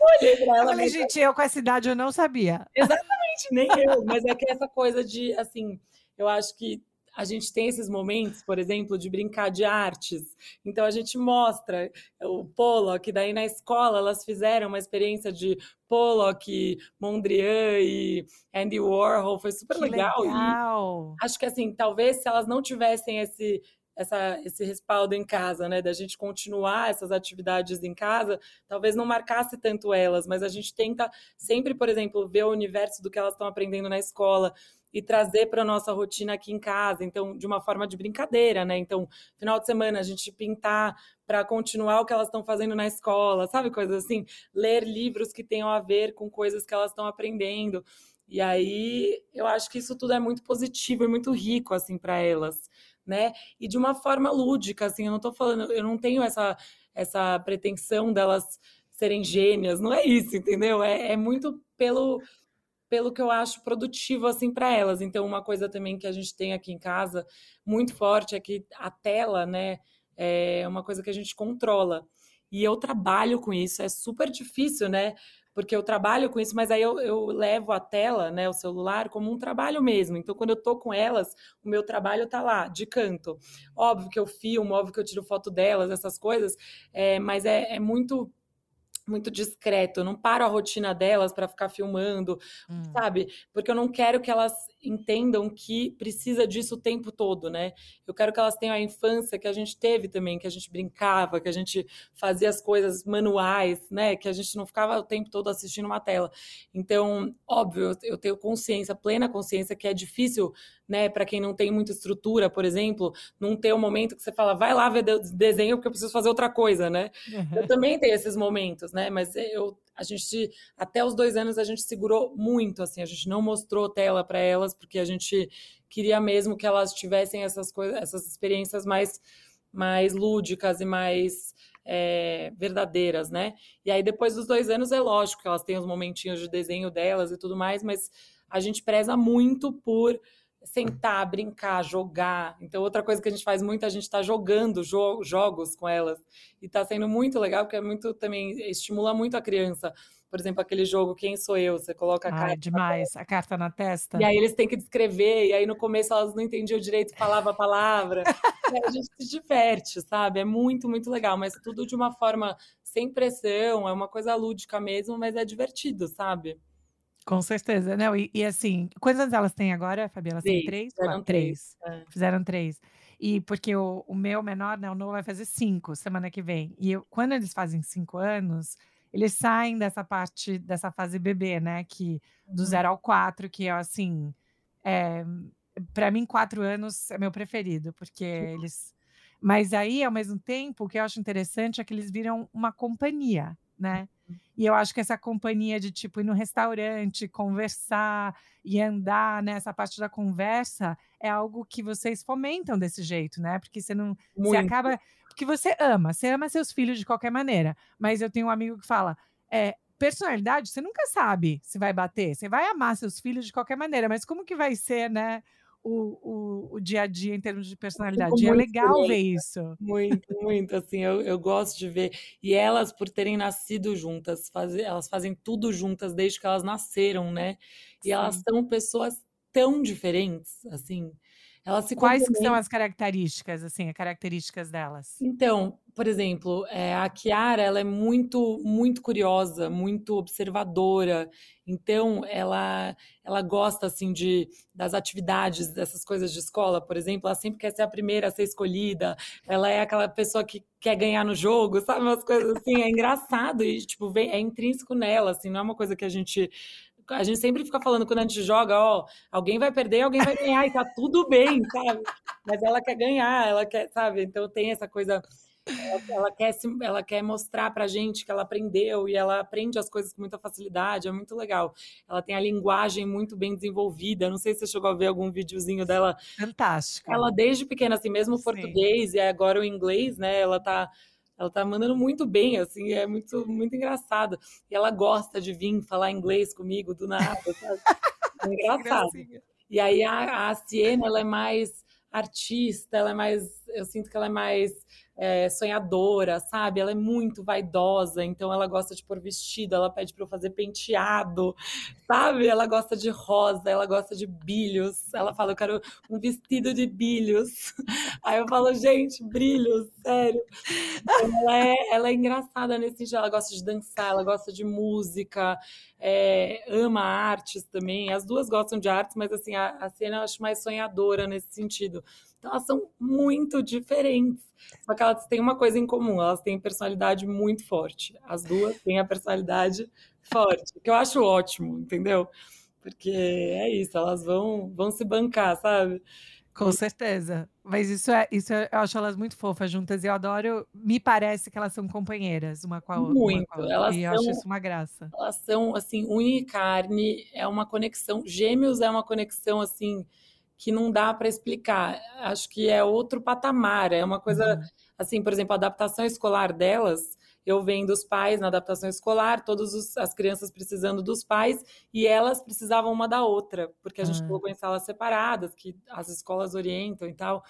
Olhei pra ela. Falei, gente, eu com essa idade eu não sabia. Exatamente, nem eu. Mas é que essa coisa de, assim, eu acho que a gente tem esses momentos, por exemplo, de brincar de artes. Então a gente mostra o Pollock, daí na escola elas fizeram uma experiência de Pollock, Mondrian e Andy Warhol, foi super legal. legal. acho que assim, talvez se elas não tivessem esse essa, esse respaldo em casa, né? Da gente continuar essas atividades em casa, talvez não marcasse tanto elas, mas a gente tenta sempre, por exemplo, ver o universo do que elas estão aprendendo na escola e trazer para a nossa rotina aqui em casa, então, de uma forma de brincadeira, né? Então, final de semana, a gente pintar para continuar o que elas estão fazendo na escola, sabe? Coisas assim, ler livros que tenham a ver com coisas que elas estão aprendendo. E aí, eu acho que isso tudo é muito positivo e muito rico, assim, para elas, né? E de uma forma lúdica, assim, eu não estou falando, eu não tenho essa, essa pretensão delas serem gênias, não é isso, entendeu? É, é muito pelo pelo que eu acho produtivo assim para elas. Então, uma coisa também que a gente tem aqui em casa muito forte é que a tela, né, é uma coisa que a gente controla. E eu trabalho com isso, é super difícil, né? Porque eu trabalho com isso, mas aí eu, eu levo a tela, né, o celular, como um trabalho mesmo. Então, quando eu tô com elas, o meu trabalho tá lá, de canto. Óbvio que eu filmo, óbvio que eu tiro foto delas, essas coisas, é, mas é, é muito muito discreto, eu não paro a rotina delas para ficar filmando, hum. sabe? Porque eu não quero que elas entendam que precisa disso o tempo todo, né? Eu quero que elas tenham a infância que a gente teve também, que a gente brincava, que a gente fazia as coisas manuais, né? Que a gente não ficava o tempo todo assistindo uma tela. Então, óbvio, eu tenho consciência, plena consciência que é difícil né, para quem não tem muita estrutura, por exemplo, não ter um momento que você fala, vai lá ver desenho porque eu preciso fazer outra coisa, né? Uhum. Eu também tenho esses momentos, né? Mas eu, a gente, até os dois anos, a gente segurou muito, assim, a gente não mostrou tela para elas porque a gente queria mesmo que elas tivessem essas coisas, essas experiências mais, mais lúdicas e mais é, verdadeiras, né? E aí depois dos dois anos é lógico que elas têm os momentinhos de desenho delas e tudo mais, mas a gente preza muito por sentar, brincar, jogar. Então, outra coisa que a gente faz muito, a gente está jogando jo jogos com elas. E está sendo muito legal, porque é muito também estimula muito a criança. Por exemplo, aquele jogo Quem Sou Eu? Você coloca a carta. Ah, demais, a carta na testa. E aí eles têm que descrever, e aí no começo elas não entendiam direito, falava a palavra. a gente se diverte, sabe? É muito, muito legal, mas tudo de uma forma sem pressão, é uma coisa lúdica mesmo, mas é divertido, sabe? Com certeza, não, e, e assim, quantos anos elas têm agora, Fabi? Elas têm três? Fizeram três. É. Fizeram três. E porque o, o meu menor, né, o Noah vai fazer cinco semana que vem. E eu, quando eles fazem cinco anos, eles saem dessa parte, dessa fase bebê, né? Que do uhum. zero ao quatro, que é assim. É, para mim, quatro anos é meu preferido, porque eles. Mas aí, ao mesmo tempo, o que eu acho interessante é que eles viram uma companhia, né? E eu acho que essa companhia de tipo ir no restaurante, conversar e andar nessa né, parte da conversa é algo que vocês fomentam desse jeito, né? Porque você não Muito. você acaba porque você ama, você ama seus filhos de qualquer maneira. Mas eu tenho um amigo que fala, é, personalidade, você nunca sabe se vai bater. Você vai amar seus filhos de qualquer maneira, mas como que vai ser, né? O, o, o, dia a dia em termos de personalidade. É legal ver isso. Muito, muito, assim, eu, eu gosto de ver. E elas, por terem nascido juntas, fazer, elas fazem tudo juntas desde que elas nasceram, né? E Sim. elas são pessoas tão diferentes, assim. Elas se Quais que são as características, assim, as características delas? Então, por exemplo, é, a Kiara, ela é muito, muito curiosa, muito observadora. Então, ela, ela gosta, assim, de, das atividades, dessas coisas de escola, por exemplo. Ela sempre quer ser a primeira a ser escolhida. Ela é aquela pessoa que quer ganhar no jogo, sabe? Umas coisas assim, é engraçado e, tipo, vem, é intrínseco nela, assim, não é uma coisa que a gente a gente sempre fica falando quando a gente joga, ó, alguém vai perder, alguém vai ganhar, e tá tudo bem, sabe? Mas ela quer ganhar, ela quer, sabe? Então tem essa coisa. Ela, ela quer, se, ela quer mostrar pra gente que ela aprendeu e ela aprende as coisas com muita facilidade, é muito legal. Ela tem a linguagem muito bem desenvolvida. Não sei se você chegou a ver algum videozinho dela. Fantástico. Ela, desde pequena, assim, mesmo o português e agora o inglês, né? Ela tá ela tá mandando muito bem, assim, é muito, muito engraçado. E ela gosta de vir falar inglês comigo do nada, sabe? É engraçado. e aí a, a Siena, ela é mais artista, ela é mais, eu sinto que ela é mais é, sonhadora, sabe? Ela é muito vaidosa, então ela gosta de pôr vestido, ela pede para eu fazer penteado, sabe? Ela gosta de rosa, ela gosta de bilhos. Ela fala, eu quero um vestido de bilhos. Aí eu falo, gente, brilhos, sério. Então, ela, é, ela é engraçada nesse sentido, ela gosta de dançar, ela gosta de música, é, ama artes também. As duas gostam de artes, mas assim, a, a cena eu acho mais sonhadora nesse sentido. Então elas são muito diferentes. Só que elas têm uma coisa em comum, elas têm personalidade muito forte. As duas têm a personalidade forte, que eu acho ótimo, entendeu? Porque é isso, elas vão, vão se bancar, sabe? Com certeza. Mas isso é, isso é, eu acho elas muito fofas juntas e eu adoro. Me parece que elas são companheiras uma com a outra. Muito. A outra, elas e são, eu acho isso uma graça. Elas são assim, unha e carne, é uma conexão. Gêmeos é uma conexão assim que não dá para explicar. Acho que é outro patamar, é uma coisa uhum. assim, por exemplo, a adaptação escolar delas, eu vendo os pais na adaptação escolar, todas as crianças precisando dos pais e elas precisavam uma da outra, porque a gente uhum. colocou em salas separadas, que as escolas orientam e tal.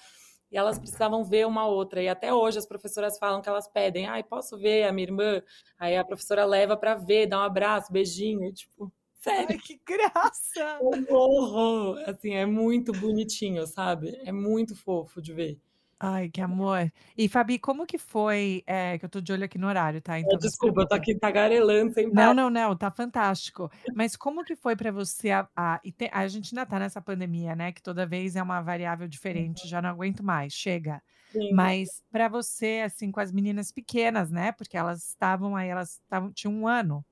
E elas precisavam ver uma outra. E até hoje as professoras falam que elas pedem: ai, posso ver a minha irmã? Aí a professora leva para ver, dá um abraço, beijinho, tipo, Sério. Que graça! Horror! Assim, é muito bonitinho, sabe? É muito fofo de ver. Ai, que amor. E, Fabi, como que foi? É, que eu tô de olho aqui no horário, tá? Então, desculpa, eu tô aqui tagarelando sem Não, não, não, tá fantástico. Mas como que foi para você? A, a, a, gente ainda tá nessa pandemia, né? Que toda vez é uma variável diferente, uhum. já não aguento mais, chega. Sim. Mas para você, assim, com as meninas pequenas, né? Porque elas estavam aí, elas tavam, tinham um ano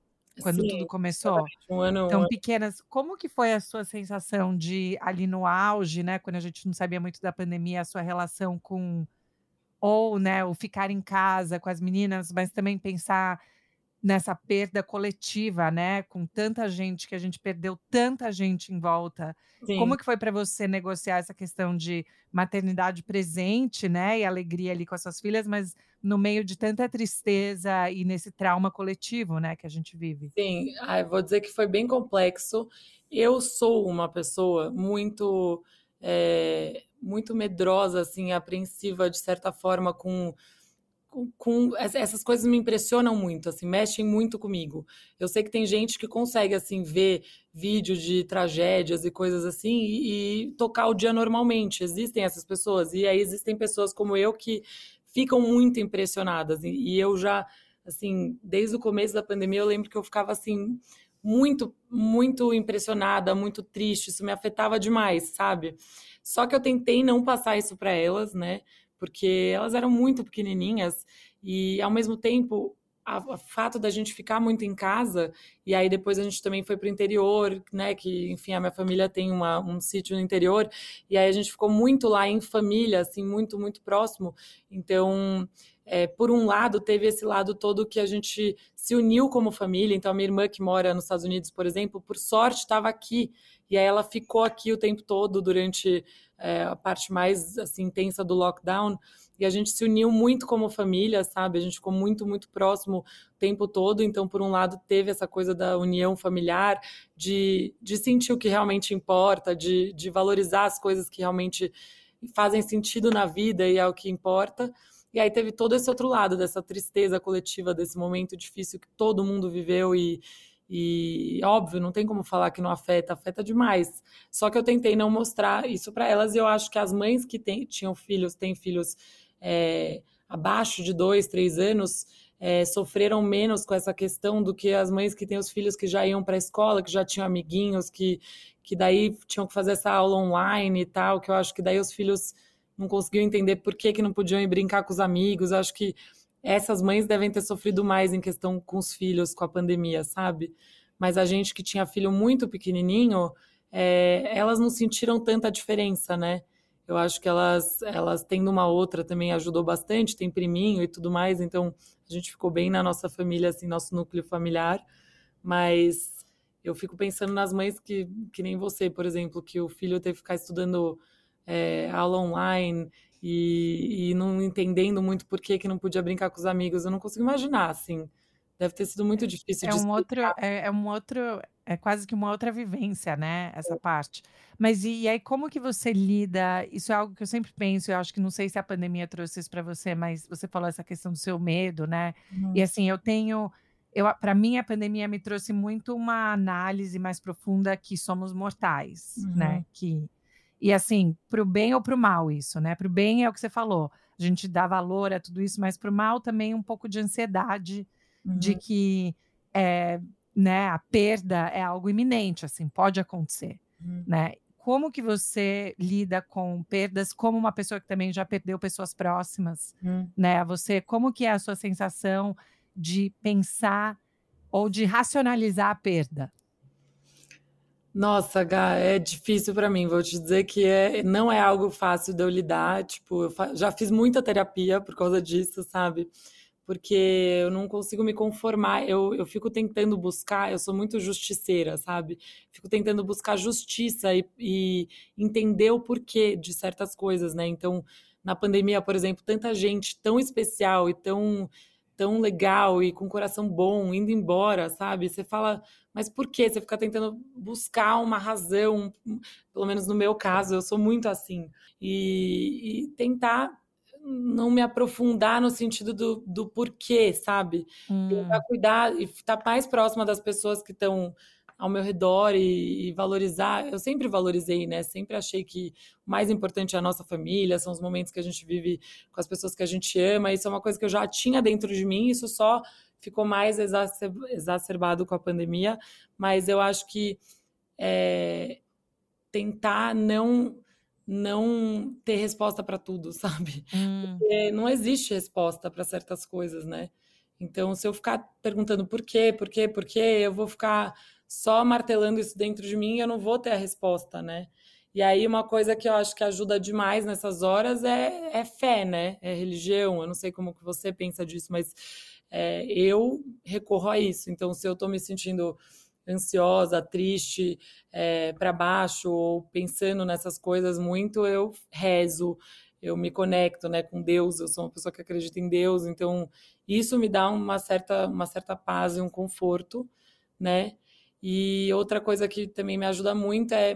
quando Sim, tudo começou. Um ano, então, um pequenas, como que foi a sua sensação de ali no auge, né? Quando a gente não sabia muito da pandemia, a sua relação com ou, né, o ficar em casa com as meninas, mas também pensar nessa perda coletiva, né? Com tanta gente que a gente perdeu tanta gente em volta. Sim. Como que foi para você negociar essa questão de maternidade presente, né? E alegria ali com as suas filhas, mas no meio de tanta tristeza e nesse trauma coletivo, né, que a gente vive? Sim, ah, vou dizer que foi bem complexo. Eu sou uma pessoa muito é, muito medrosa, assim, apreensiva de certa forma com com, essas coisas me impressionam muito, assim, mexem muito comigo. Eu sei que tem gente que consegue assim ver vídeo de tragédias e coisas assim e, e, tocar o dia normalmente. Existem essas pessoas e aí existem pessoas como eu que ficam muito impressionadas e, e eu já assim, desde o começo da pandemia eu lembro que eu ficava assim muito muito impressionada, muito triste, isso me afetava demais, sabe? Só que eu tentei não passar isso para elas, né? Porque elas eram muito pequenininhas e, ao mesmo tempo, o fato da gente ficar muito em casa, e aí depois a gente também foi para o interior, né? Que, enfim, a minha família tem uma, um sítio no interior, e aí a gente ficou muito lá em família, assim, muito, muito próximo. Então, é, por um lado, teve esse lado todo que a gente se uniu como família. Então, a minha irmã, que mora nos Estados Unidos, por exemplo, por sorte, estava aqui, e aí ela ficou aqui o tempo todo durante é, a parte mais assim, intensa do lockdown, e a gente se uniu muito como família, sabe? A gente ficou muito, muito próximo o tempo todo. Então, por um lado, teve essa coisa da união familiar, de, de sentir o que realmente importa, de, de valorizar as coisas que realmente fazem sentido na vida e é o que importa. E aí teve todo esse outro lado, dessa tristeza coletiva, desse momento difícil que todo mundo viveu e, E óbvio, não tem como falar que não afeta, afeta demais. Só que eu tentei não mostrar isso para elas e eu acho que as mães que tem, tinham filhos, têm filhos é, abaixo de dois, três anos, é, sofreram menos com essa questão do que as mães que têm os filhos que já iam para a escola, que já tinham amiguinhos, que, que daí tinham que fazer essa aula online e tal, que eu acho que daí os filhos não conseguiam entender por que, que não podiam ir brincar com os amigos. Eu acho que essas mães devem ter sofrido mais em questão com os filhos, com a pandemia, sabe? Mas a gente que tinha filho muito pequenininho, é, elas não sentiram tanta diferença, né? Eu acho que elas, elas tendo uma outra também ajudou bastante, tem priminho e tudo mais, então a gente ficou bem na nossa família, assim, nosso núcleo familiar. Mas eu fico pensando nas mães que, que nem você, por exemplo, que o filho teve que ficar estudando é, aula online e, e, não entendendo muito por que, que não podia brincar com os amigos. Eu não consigo imaginar, assim. Deve ter sido muito difícil é de um outro é, é, um outro é quase que uma outra vivência, né? Essa é. parte. Mas e, e, aí como que você lida? Isso é algo que eu sempre penso. Eu acho que não sei se a pandemia trouxe isso para você, mas você falou essa questão do seu medo, né? Uhum. E assim eu tenho eu para mim a pandemia me trouxe muito uma análise mais profunda que somos mortais, né? uhum. né? Que e assim, para o bem ou para o mal, isso, né? Para o bem é o que você falou, a gente dá valor a tudo isso, mas para o mal também um pouco de ansiedade uhum. de que é, né, a perda é algo iminente, assim, pode acontecer, uhum. né? Como que você lida com perdas como uma pessoa que também já perdeu pessoas próximas, uhum. né? Você, como que é a sua sensação de pensar ou de racionalizar a perda? Nossa, Gá, é difícil para mim. Vou te dizer que é, não é algo fácil de eu lidar. Tipo, eu já fiz muita terapia por causa disso, sabe? Porque eu não consigo me conformar. Eu, eu fico tentando buscar. Eu sou muito justiceira, sabe? Fico tentando buscar justiça e, e entender o porquê de certas coisas, né? Então, na pandemia, por exemplo, tanta gente tão especial e tão tão legal e com coração bom, indo embora, sabe? Você fala, mas por quê? Você fica tentando buscar uma razão, pelo menos no meu caso, eu sou muito assim. E, e tentar não me aprofundar no sentido do, do porquê, sabe? Hum. Tentar cuidar e estar mais próxima das pessoas que estão ao meu redor e, e, valorizar. Eu sempre valorizei, né? Sempre achei que o mais importante é a nossa família, são os momentos que a gente vive com as pessoas que a gente ama. Isso é uma coisa que eu já tinha dentro de mim, isso só ficou mais exacerbado com a pandemia. Mas eu acho que é, tentar não não ter resposta para tudo, sabe? Hum. Porque não existe resposta para certas coisas, né? Então, se eu ficar perguntando por quê, por quê, por quê, eu vou ficar só martelando isso dentro de mim, eu não vou ter a resposta, né? E aí, uma coisa que eu acho que ajuda demais nessas horas é, é fé, né? É religião. Eu não sei como que você pensa disso, mas é, eu recorro a isso. Então, se eu estou me sentindo ansiosa, triste, é, para baixo, ou pensando nessas coisas muito, eu rezo, eu me conecto né, com Deus, eu sou uma pessoa que acredita em Deus, então isso me dá uma certa, uma certa paz e um conforto, né? E outra coisa que também me ajuda muito é,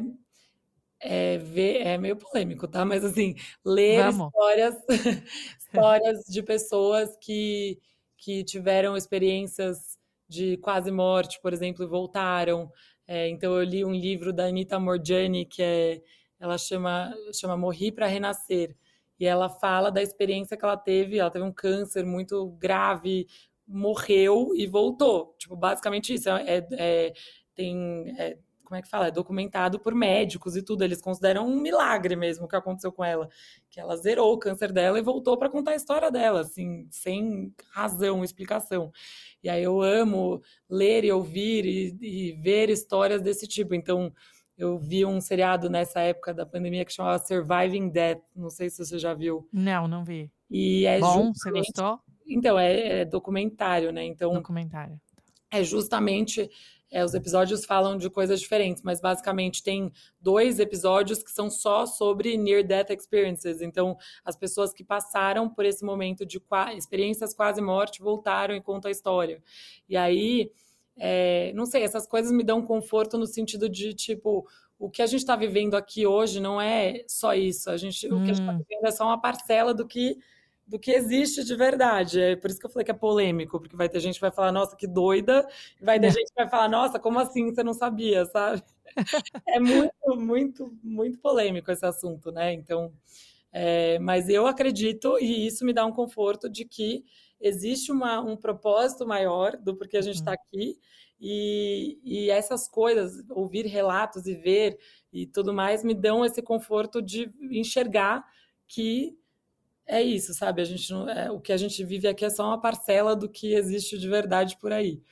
é ver, é meio polêmico, tá? Mas assim, ler Vamos. histórias, histórias de pessoas que, que tiveram experiências de quase morte, por exemplo, e voltaram. É, então eu li um livro da Anita Morjani, que é, ela chama, chama Morri para Renascer. E ela fala da experiência que ela teve. Ela teve um câncer muito grave, morreu e voltou. Tipo, basicamente isso. É, é tem. É, como é que fala? É documentado por médicos e tudo. Eles consideram um milagre mesmo o que aconteceu com ela. Que ela zerou o câncer dela e voltou para contar a história dela, assim, sem razão, explicação. E aí eu amo ler e ouvir e, e ver histórias desse tipo. Então, eu vi um seriado nessa época da pandemia que chamava Surviving Death. Não sei se você já viu. Não, não vi. E é Bom, você gostou? Então, é, é documentário, né? Então, documentário. É justamente é, os episódios falam de coisas diferentes, mas basicamente tem dois episódios que são só sobre near death experiences. Então, as pessoas que passaram por esse momento de experiências quase morte voltaram e contam a história. E aí, é, não sei, essas coisas me dão conforto no sentido de tipo o que a gente está vivendo aqui hoje não é só isso. A gente, hum. o que a gente está hum. vivendo é só uma parcela do que do que existe de verdade. É por isso que eu falei que é polêmico, porque vai ter gente que vai falar, nossa, que doida, e vai ter é. gente que vai falar, nossa, como assim você não sabia, sabe? É muito, muito, muito polêmico esse assunto, né? Então, é, mas eu acredito, e isso me dá um conforto de que existe uma, um propósito maior do porquê a gente está uhum. aqui, e, e essas coisas, ouvir relatos e ver e tudo mais, me dão esse conforto de enxergar que é isso, sabe? A gente não, é, o que a gente vive aqui é só uma parcela do que existe de verdade por aí.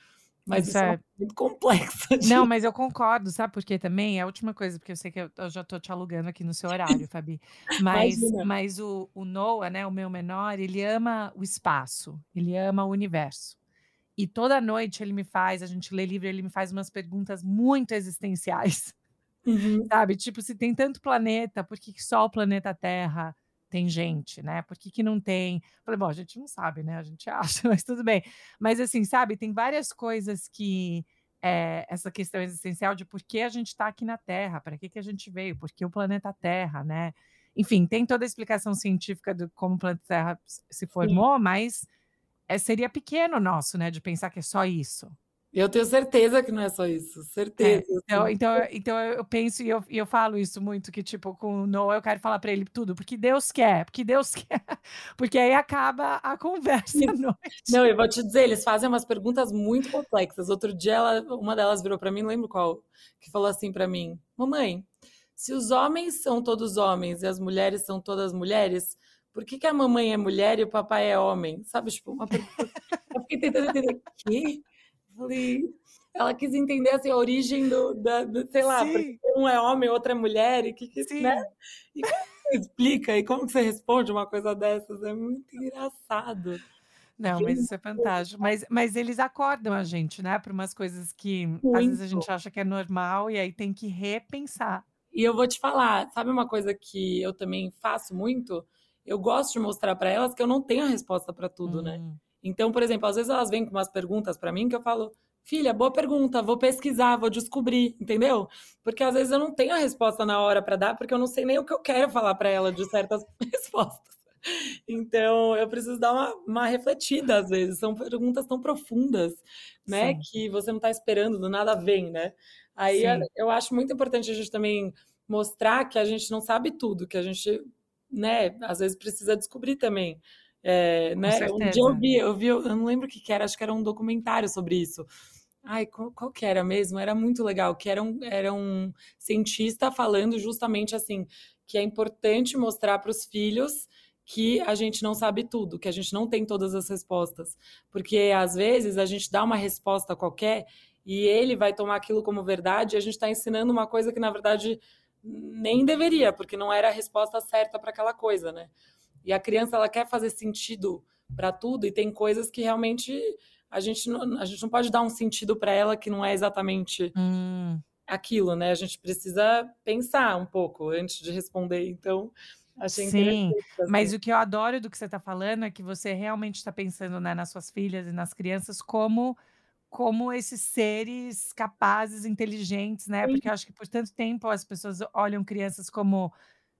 Mas isso, é, é muito complexo. De... Não, mas eu concordo, sabe? Porque também é a última coisa, porque eu sei que eu, eu já tô te alugando aqui no seu horário, Fabi. Mas, mas o, o Noah, né, o meu menor, ele ama o espaço, ele ama o universo. E toda noite ele me faz, a gente lê livro, ele me faz umas perguntas muito existenciais. Uhum. Sabe? Tipo, se tem tanto planeta, por que só o planeta Terra tem gente, né? Por que, que não tem? Falei, bom, a gente não sabe, né? A gente acha, mas tudo bem. Mas assim, sabe, tem várias coisas que é, essa questão existencial de por que a gente está aqui na Terra, para que, que a gente veio, por que o planeta Terra, né? Enfim, tem toda a explicação científica de como o planeta Terra se formou, Sim. mas é, seria pequeno nosso, né? De pensar que é só isso. Eu tenho certeza que não é só isso, certeza. É, então, então, então eu penso e eu, eu falo isso muito, que tipo, com o Noah eu quero falar para ele tudo, porque Deus quer, porque Deus quer, porque aí acaba a conversa à noite. Não, eu vou te dizer, eles fazem umas perguntas muito complexas. Outro dia, ela, uma delas virou para mim, não lembro qual, que falou assim para mim, mamãe, se os homens são todos homens e as mulheres são todas mulheres, por que, que a mamãe é mulher e o papai é homem? Sabe, tipo, uma pergunta. Eu fiquei tentando entender. Quê? Falei, ela quis entender assim, a origem do, da, do sei lá, um é homem, outro é mulher, e que, que Sim. né? E como você explica e como você responde uma coisa dessas? É muito engraçado. Não, mas isso é fantástico. Mas, mas eles acordam a gente, né, para umas coisas que muito. às vezes a gente acha que é normal e aí tem que repensar. E eu vou te falar, sabe uma coisa que eu também faço muito? eu gosto de mostrar para elas que eu não tenho a resposta para tudo, né? Então, por exemplo, às vezes elas vêm com umas perguntas para mim que eu falo, filha, boa pergunta, vou pesquisar, vou descobrir, entendeu? Porque às vezes eu não tenho a resposta na hora para dar, porque eu não sei nem o que eu quero falar para ela de certas respostas. Então, eu preciso dar uma, uma refletida às vezes. São perguntas tão profundas, né? Sim. Que você não está esperando, do nada vem, né? Aí Sim. eu acho muito importante a gente também mostrar que a gente não sabe tudo, que a gente né, às vezes precisa descobrir também. É, né? Um dia eu vi, eu vi, eu não lembro o que, que era, acho que era um documentário sobre isso. Ai, qual, qual, que era mesmo? Era muito legal, que era um, era um cientista falando justamente assim, que é importante mostrar para os filhos que a gente não sabe tudo, que a gente não tem todas as respostas. Porque às vezes a gente dá uma resposta qualquer e ele vai tomar aquilo como verdade e a gente está ensinando uma coisa que, na verdade, nem deveria, porque não era a resposta certa para aquela coisa, né? E a criança ela quer fazer sentido para tudo e tem coisas que realmente a gente não, a gente não pode dar um sentido para ela que não é exatamente hum. aquilo, né? A gente precisa pensar um pouco antes de responder. Então, achei Sim, assim. mas o que eu adoro do que você está falando é que você realmente está pensando né, nas suas filhas e nas crianças como como esses seres capazes, inteligentes, né? Sim. Porque eu acho que por tanto tempo as pessoas olham crianças como,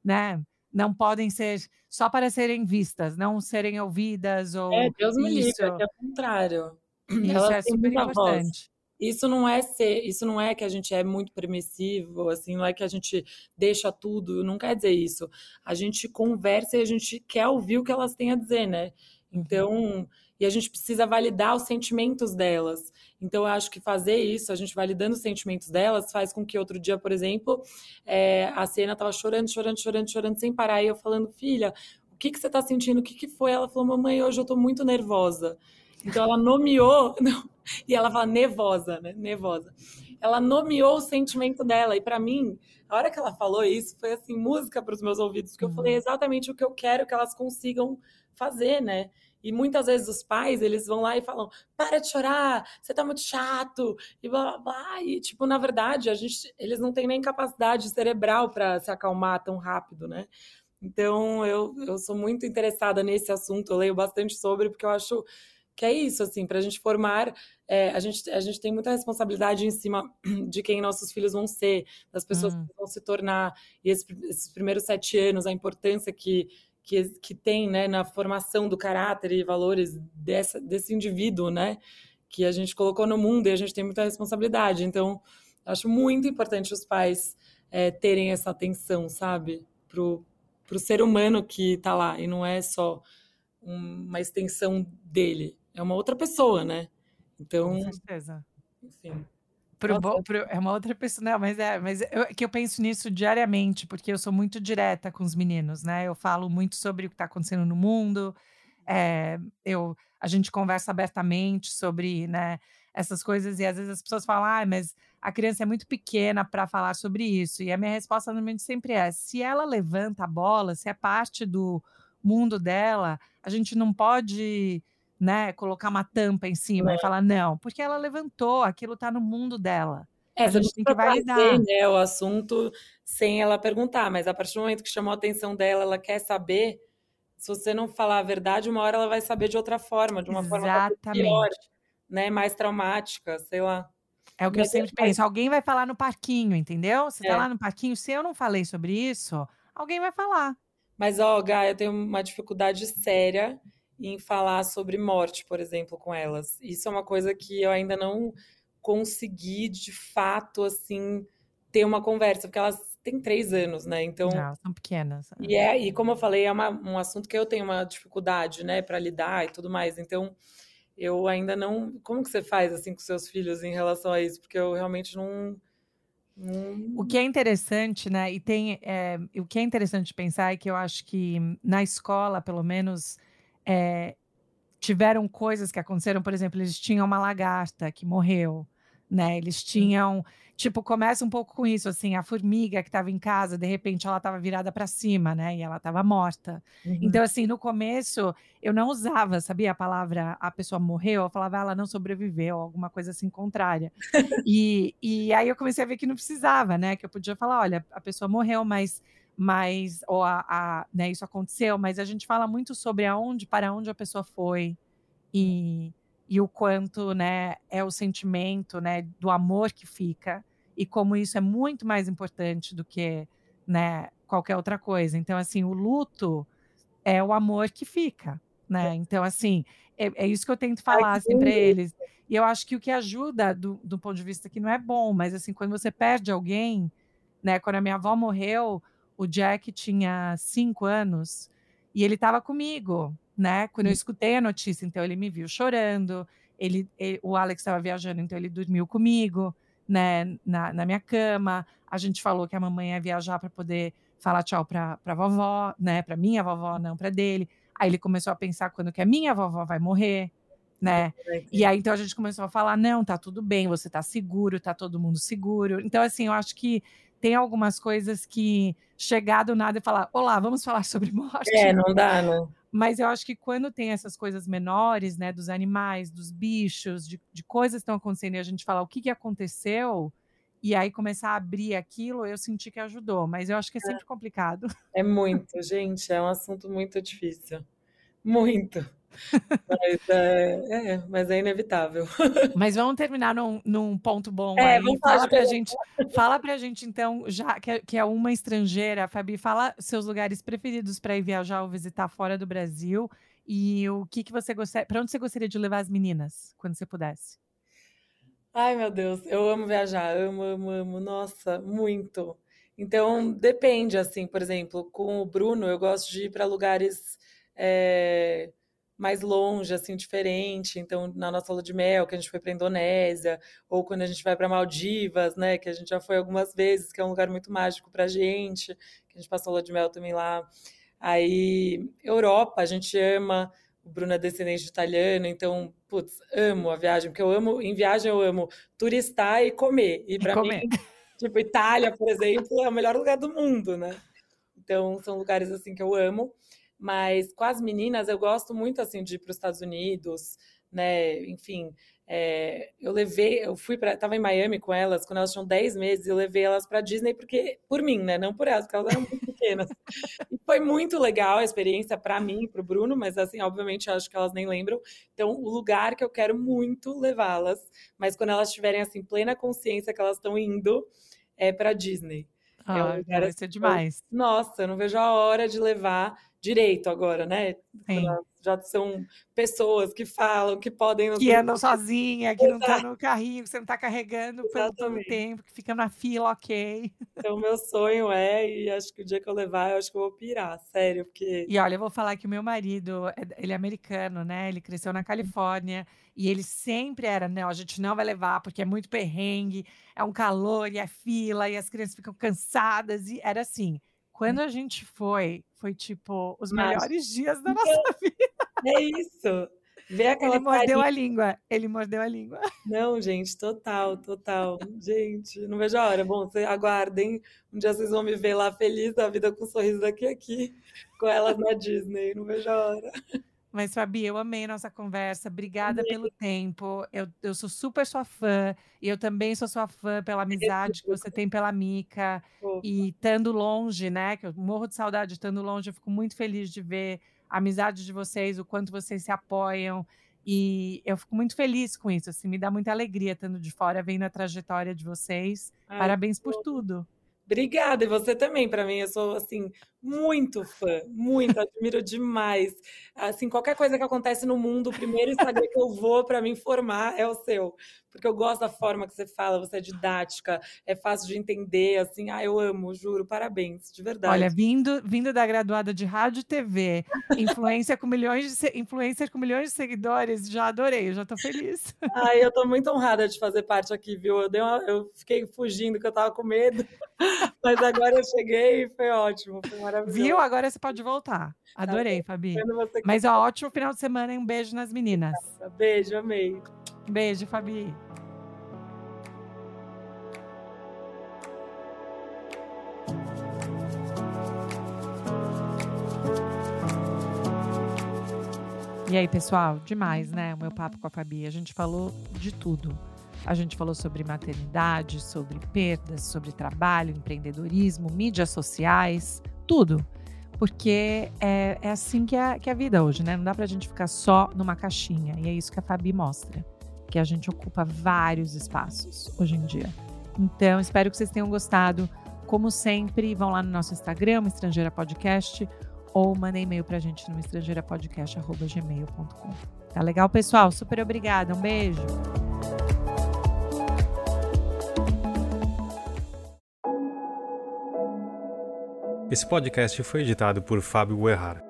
né? Não podem ser só para serem vistas, não serem ouvidas ou. É, Deus me livre, é o contrário. Isso Elas é super importante. Voz. Isso não é ser, isso não é que a gente é muito permissivo, assim, não é que a gente deixa tudo, não quer dizer isso. A gente conversa e a gente quer ouvir o que elas têm a dizer, né? Uhum. E a gente precisa validar os sentimentos delas. Então, eu acho que fazer isso, a gente validando os sentimentos delas, faz com que outro dia, por exemplo, é, a cena estava chorando, chorando, chorando, chorando, sem parar, e eu falando, filha, o que, que você está sentindo? O que, que foi? Ela falou, mamãe, hoje eu estou muito nervosa. Então, ela nomeou, não, e ela fala nervosa, né? Nervosa. Ela nomeou o sentimento dela, e para mim, a hora que ela falou isso, foi assim, música para os meus ouvidos, porque eu falei uhum. exatamente o que eu quero que elas consigam fazer, né? E muitas vezes os pais, eles vão lá e falam: para de chorar, você tá muito chato, e blá blá blá. E, tipo, na verdade, a gente, eles não têm nem capacidade cerebral para se acalmar tão rápido, né? Então, eu, eu sou muito interessada nesse assunto, eu leio bastante sobre, porque eu acho que é isso, assim, para a gente formar, é, a, gente, a gente tem muita responsabilidade em cima de quem nossos filhos vão ser, das pessoas hum. que vão se tornar, e esses, esses primeiros sete anos, a importância que que, que tem né, na formação do caráter e valores dessa, desse indivíduo, né? Que a gente colocou no mundo e a gente tem muita responsabilidade. Então, acho muito importante os pais é, terem essa atenção, sabe? Pro, pro ser humano que está lá. E não é só uma extensão dele. É uma outra pessoa, né? Então. Com certeza. Enfim. Pro, pro, é uma outra pessoa, não, mas é, mas eu, que eu penso nisso diariamente, porque eu sou muito direta com os meninos, né? Eu falo muito sobre o que está acontecendo no mundo, é, eu, a gente conversa abertamente sobre, né, essas coisas, e às vezes as pessoas falam, ah, mas a criança é muito pequena para falar sobre isso, e a minha resposta normalmente sempre é: se ela levanta a bola, se é parte do mundo dela, a gente não pode né, colocar uma tampa em cima e falar não, porque ela levantou, aquilo está no mundo dela. É, a gente tem que validar. Né, o assunto sem ela perguntar, mas a partir do momento que chamou a atenção dela, ela quer saber, se você não falar a verdade, uma hora ela vai saber de outra forma, de uma Exatamente. forma pior, né, mais traumática, sei lá. É o que mas eu sempre é, penso, alguém vai falar no parquinho, entendeu? Você tá é. tá lá no parquinho, se eu não falei sobre isso, alguém vai falar. Mas, ó, Gaia, eu tenho uma dificuldade séria em falar sobre morte, por exemplo, com elas. Isso é uma coisa que eu ainda não consegui, de fato, assim, ter uma conversa, porque elas têm três anos, né? Então. Não, são pequenas. E, é, e como eu falei, é uma, um assunto que eu tenho uma dificuldade, né, para lidar e tudo mais. Então, eu ainda não. Como que você faz, assim, com seus filhos em relação a isso? Porque eu realmente não. O que é interessante, né? E tem é, o que é interessante pensar é que eu acho que na escola, pelo menos, é, tiveram coisas que aconteceram, por exemplo, eles tinham uma lagarta que morreu, né? Eles tinham, tipo, começa um pouco com isso, assim, a formiga que estava em casa, de repente ela estava virada para cima, né? E ela estava morta. Uhum. Então, assim, no começo eu não usava, sabia a palavra a pessoa morreu, eu falava ela não sobreviveu, alguma coisa assim contrária. e, e aí eu comecei a ver que não precisava, né? Que eu podia falar, olha, a pessoa morreu, mas mas ou a, a, né, isso aconteceu, mas a gente fala muito sobre aonde, para onde a pessoa foi e, e o quanto, né, é o sentimento, né, do amor que fica e como isso é muito mais importante do que, né, qualquer outra coisa. Então, assim, o luto é o amor que fica, né? Então, assim, é, é isso que eu tento falar Ai, assim para eles. E eu acho que o que ajuda do, do ponto de vista que não é bom, mas assim, quando você perde alguém, né? Quando a minha avó morreu, o Jack tinha cinco anos e ele estava comigo, né? Quando eu hum. escutei a notícia, então ele me viu chorando. Ele, ele o Alex estava viajando, então ele dormiu comigo, né? Na, na, minha cama. A gente falou que a mamãe ia viajar para poder falar tchau para a vovó, né? Para minha vovó, não para dele. Aí ele começou a pensar quando que a minha vovó vai morrer, né? E aí então a gente começou a falar, não, tá tudo bem, você tá seguro, tá todo mundo seguro. Então assim, eu acho que tem algumas coisas que chegar do nada e falar, olá, vamos falar sobre morte. É, não dá, não. Mas eu acho que quando tem essas coisas menores, né, dos animais, dos bichos, de, de coisas que estão acontecendo e a gente falar o que, que aconteceu, e aí começar a abrir aquilo, eu senti que ajudou, mas eu acho que é, é. sempre é. complicado. É muito, gente, é um assunto muito difícil. Muito. Mas é, é, mas é inevitável. Mas vamos terminar num, num ponto bom é, aí. Fala pra, gente, fala pra gente, então, já que é, que é uma estrangeira, Fabi, fala seus lugares preferidos para ir viajar ou visitar fora do Brasil e o que, que você gostaria. Para onde você gostaria de levar as meninas, quando você pudesse? Ai, meu Deus, eu amo viajar, amo, amo, amo, nossa, muito. Então, depende, assim, por exemplo, com o Bruno, eu gosto de ir para lugares. É mais longe, assim, diferente. Então, na nossa lua de mel, que a gente foi para Indonésia, ou quando a gente vai para Maldivas, né, que a gente já foi algumas vezes, que é um lugar muito mágico para a gente, que a gente passou lua de mel também lá. Aí, Europa, a gente ama. O Bruno é descendente de italiano, então, putz, amo a viagem, porque eu amo, em viagem eu amo turistar e comer. E para mim, tipo, Itália, por exemplo, é o melhor lugar do mundo, né? Então, são lugares assim que eu amo. Mas com as meninas eu gosto muito assim de ir para os Estados Unidos, né? Enfim, é, eu levei, eu fui para, estava em Miami com elas quando elas tinham 10 meses, eu levei elas para Disney porque por mim, né? Não por elas, porque elas eram muito pequenas. e foi muito legal a experiência para mim e para o Bruno, mas assim, obviamente, acho que elas nem lembram. Então, o lugar que eu quero muito levá-las, mas quando elas tiverem assim plena consciência que elas estão indo, é para Disney. Ah, é um lugar, vai ser demais. nossa, eu não vejo a hora de levar direito agora, né? Já são pessoas que falam, que podem. Que andam sozinha, que não tá no carrinho, que você não tá carregando pelo todo tempo, que fica na fila, ok. Então, meu sonho é, e acho que o dia que eu levar, eu acho que eu vou pirar, sério, porque. E olha, eu vou falar que o meu marido, é, ele é americano, né? Ele cresceu na Califórnia e ele sempre era, não, a gente não vai levar porque é muito perrengue, é um calor e é fila e as crianças ficam cansadas. E era assim. Quando a gente foi, foi tipo os Mas, melhores dias da nossa vida. É isso. Vê aquela ele mordeu a língua. Ele mordeu a língua. Não, gente, total, total. gente, não vejo a hora. Bom, vocês aguardem. Um dia vocês vão me ver lá feliz da vida com um sorriso daqui aqui, com elas na Disney. Não vejo a hora. Mas, Fabi, eu amei a nossa conversa. Obrigada amei. pelo tempo. Eu, eu sou super sua fã. E eu também sou sua fã pela amizade que você tem pela Mica. Opa. E estando longe, né? Que eu morro de saudade estando longe. Eu fico muito feliz de ver a amizade de vocês, o quanto vocês se apoiam. E eu fico muito feliz com isso. Assim, me dá muita alegria estando de fora, vendo a trajetória de vocês. Ai, Parabéns por tudo. Obrigada, e você também, para mim, eu sou, assim, muito fã, muito, admiro demais. Assim, qualquer coisa que acontece no mundo, o primeiro Instagram que eu vou para me informar é o seu, porque eu gosto da forma que você fala, você é didática, é fácil de entender, assim, ah, eu amo, juro, parabéns, de verdade. Olha, vindo, vindo da graduada de rádio e TV, influência com milhões de influencer com milhões de seguidores, já adorei, já tô feliz. Ai, eu tô muito honrada de fazer parte aqui, viu? Eu, dei uma, eu fiquei fugindo que eu tava com medo, mas agora eu cheguei e foi ótimo, foi maravilhoso. Viu? Agora você pode voltar. Tá Adorei, tá Fabi. Mas ó, ótimo final de semana e um beijo nas meninas. Beijo, amei. Beijo, Fabi. E aí, pessoal, demais, né? O meu papo com a Fabi. A gente falou de tudo. A gente falou sobre maternidade, sobre perdas, sobre trabalho, empreendedorismo, mídias sociais, tudo. Porque é, é assim que é, que é a vida hoje, né? Não dá pra gente ficar só numa caixinha. E é isso que a Fabi mostra. Que a gente ocupa vários espaços hoje em dia. Então, espero que vocês tenham gostado. Como sempre, vão lá no nosso Instagram, Estrangeira Podcast, ou mandem e-mail pra gente no estrangeirapodcast.gmail.com. Tá legal, pessoal? Super obrigada. Um beijo. Esse podcast foi editado por Fábio Guerrara.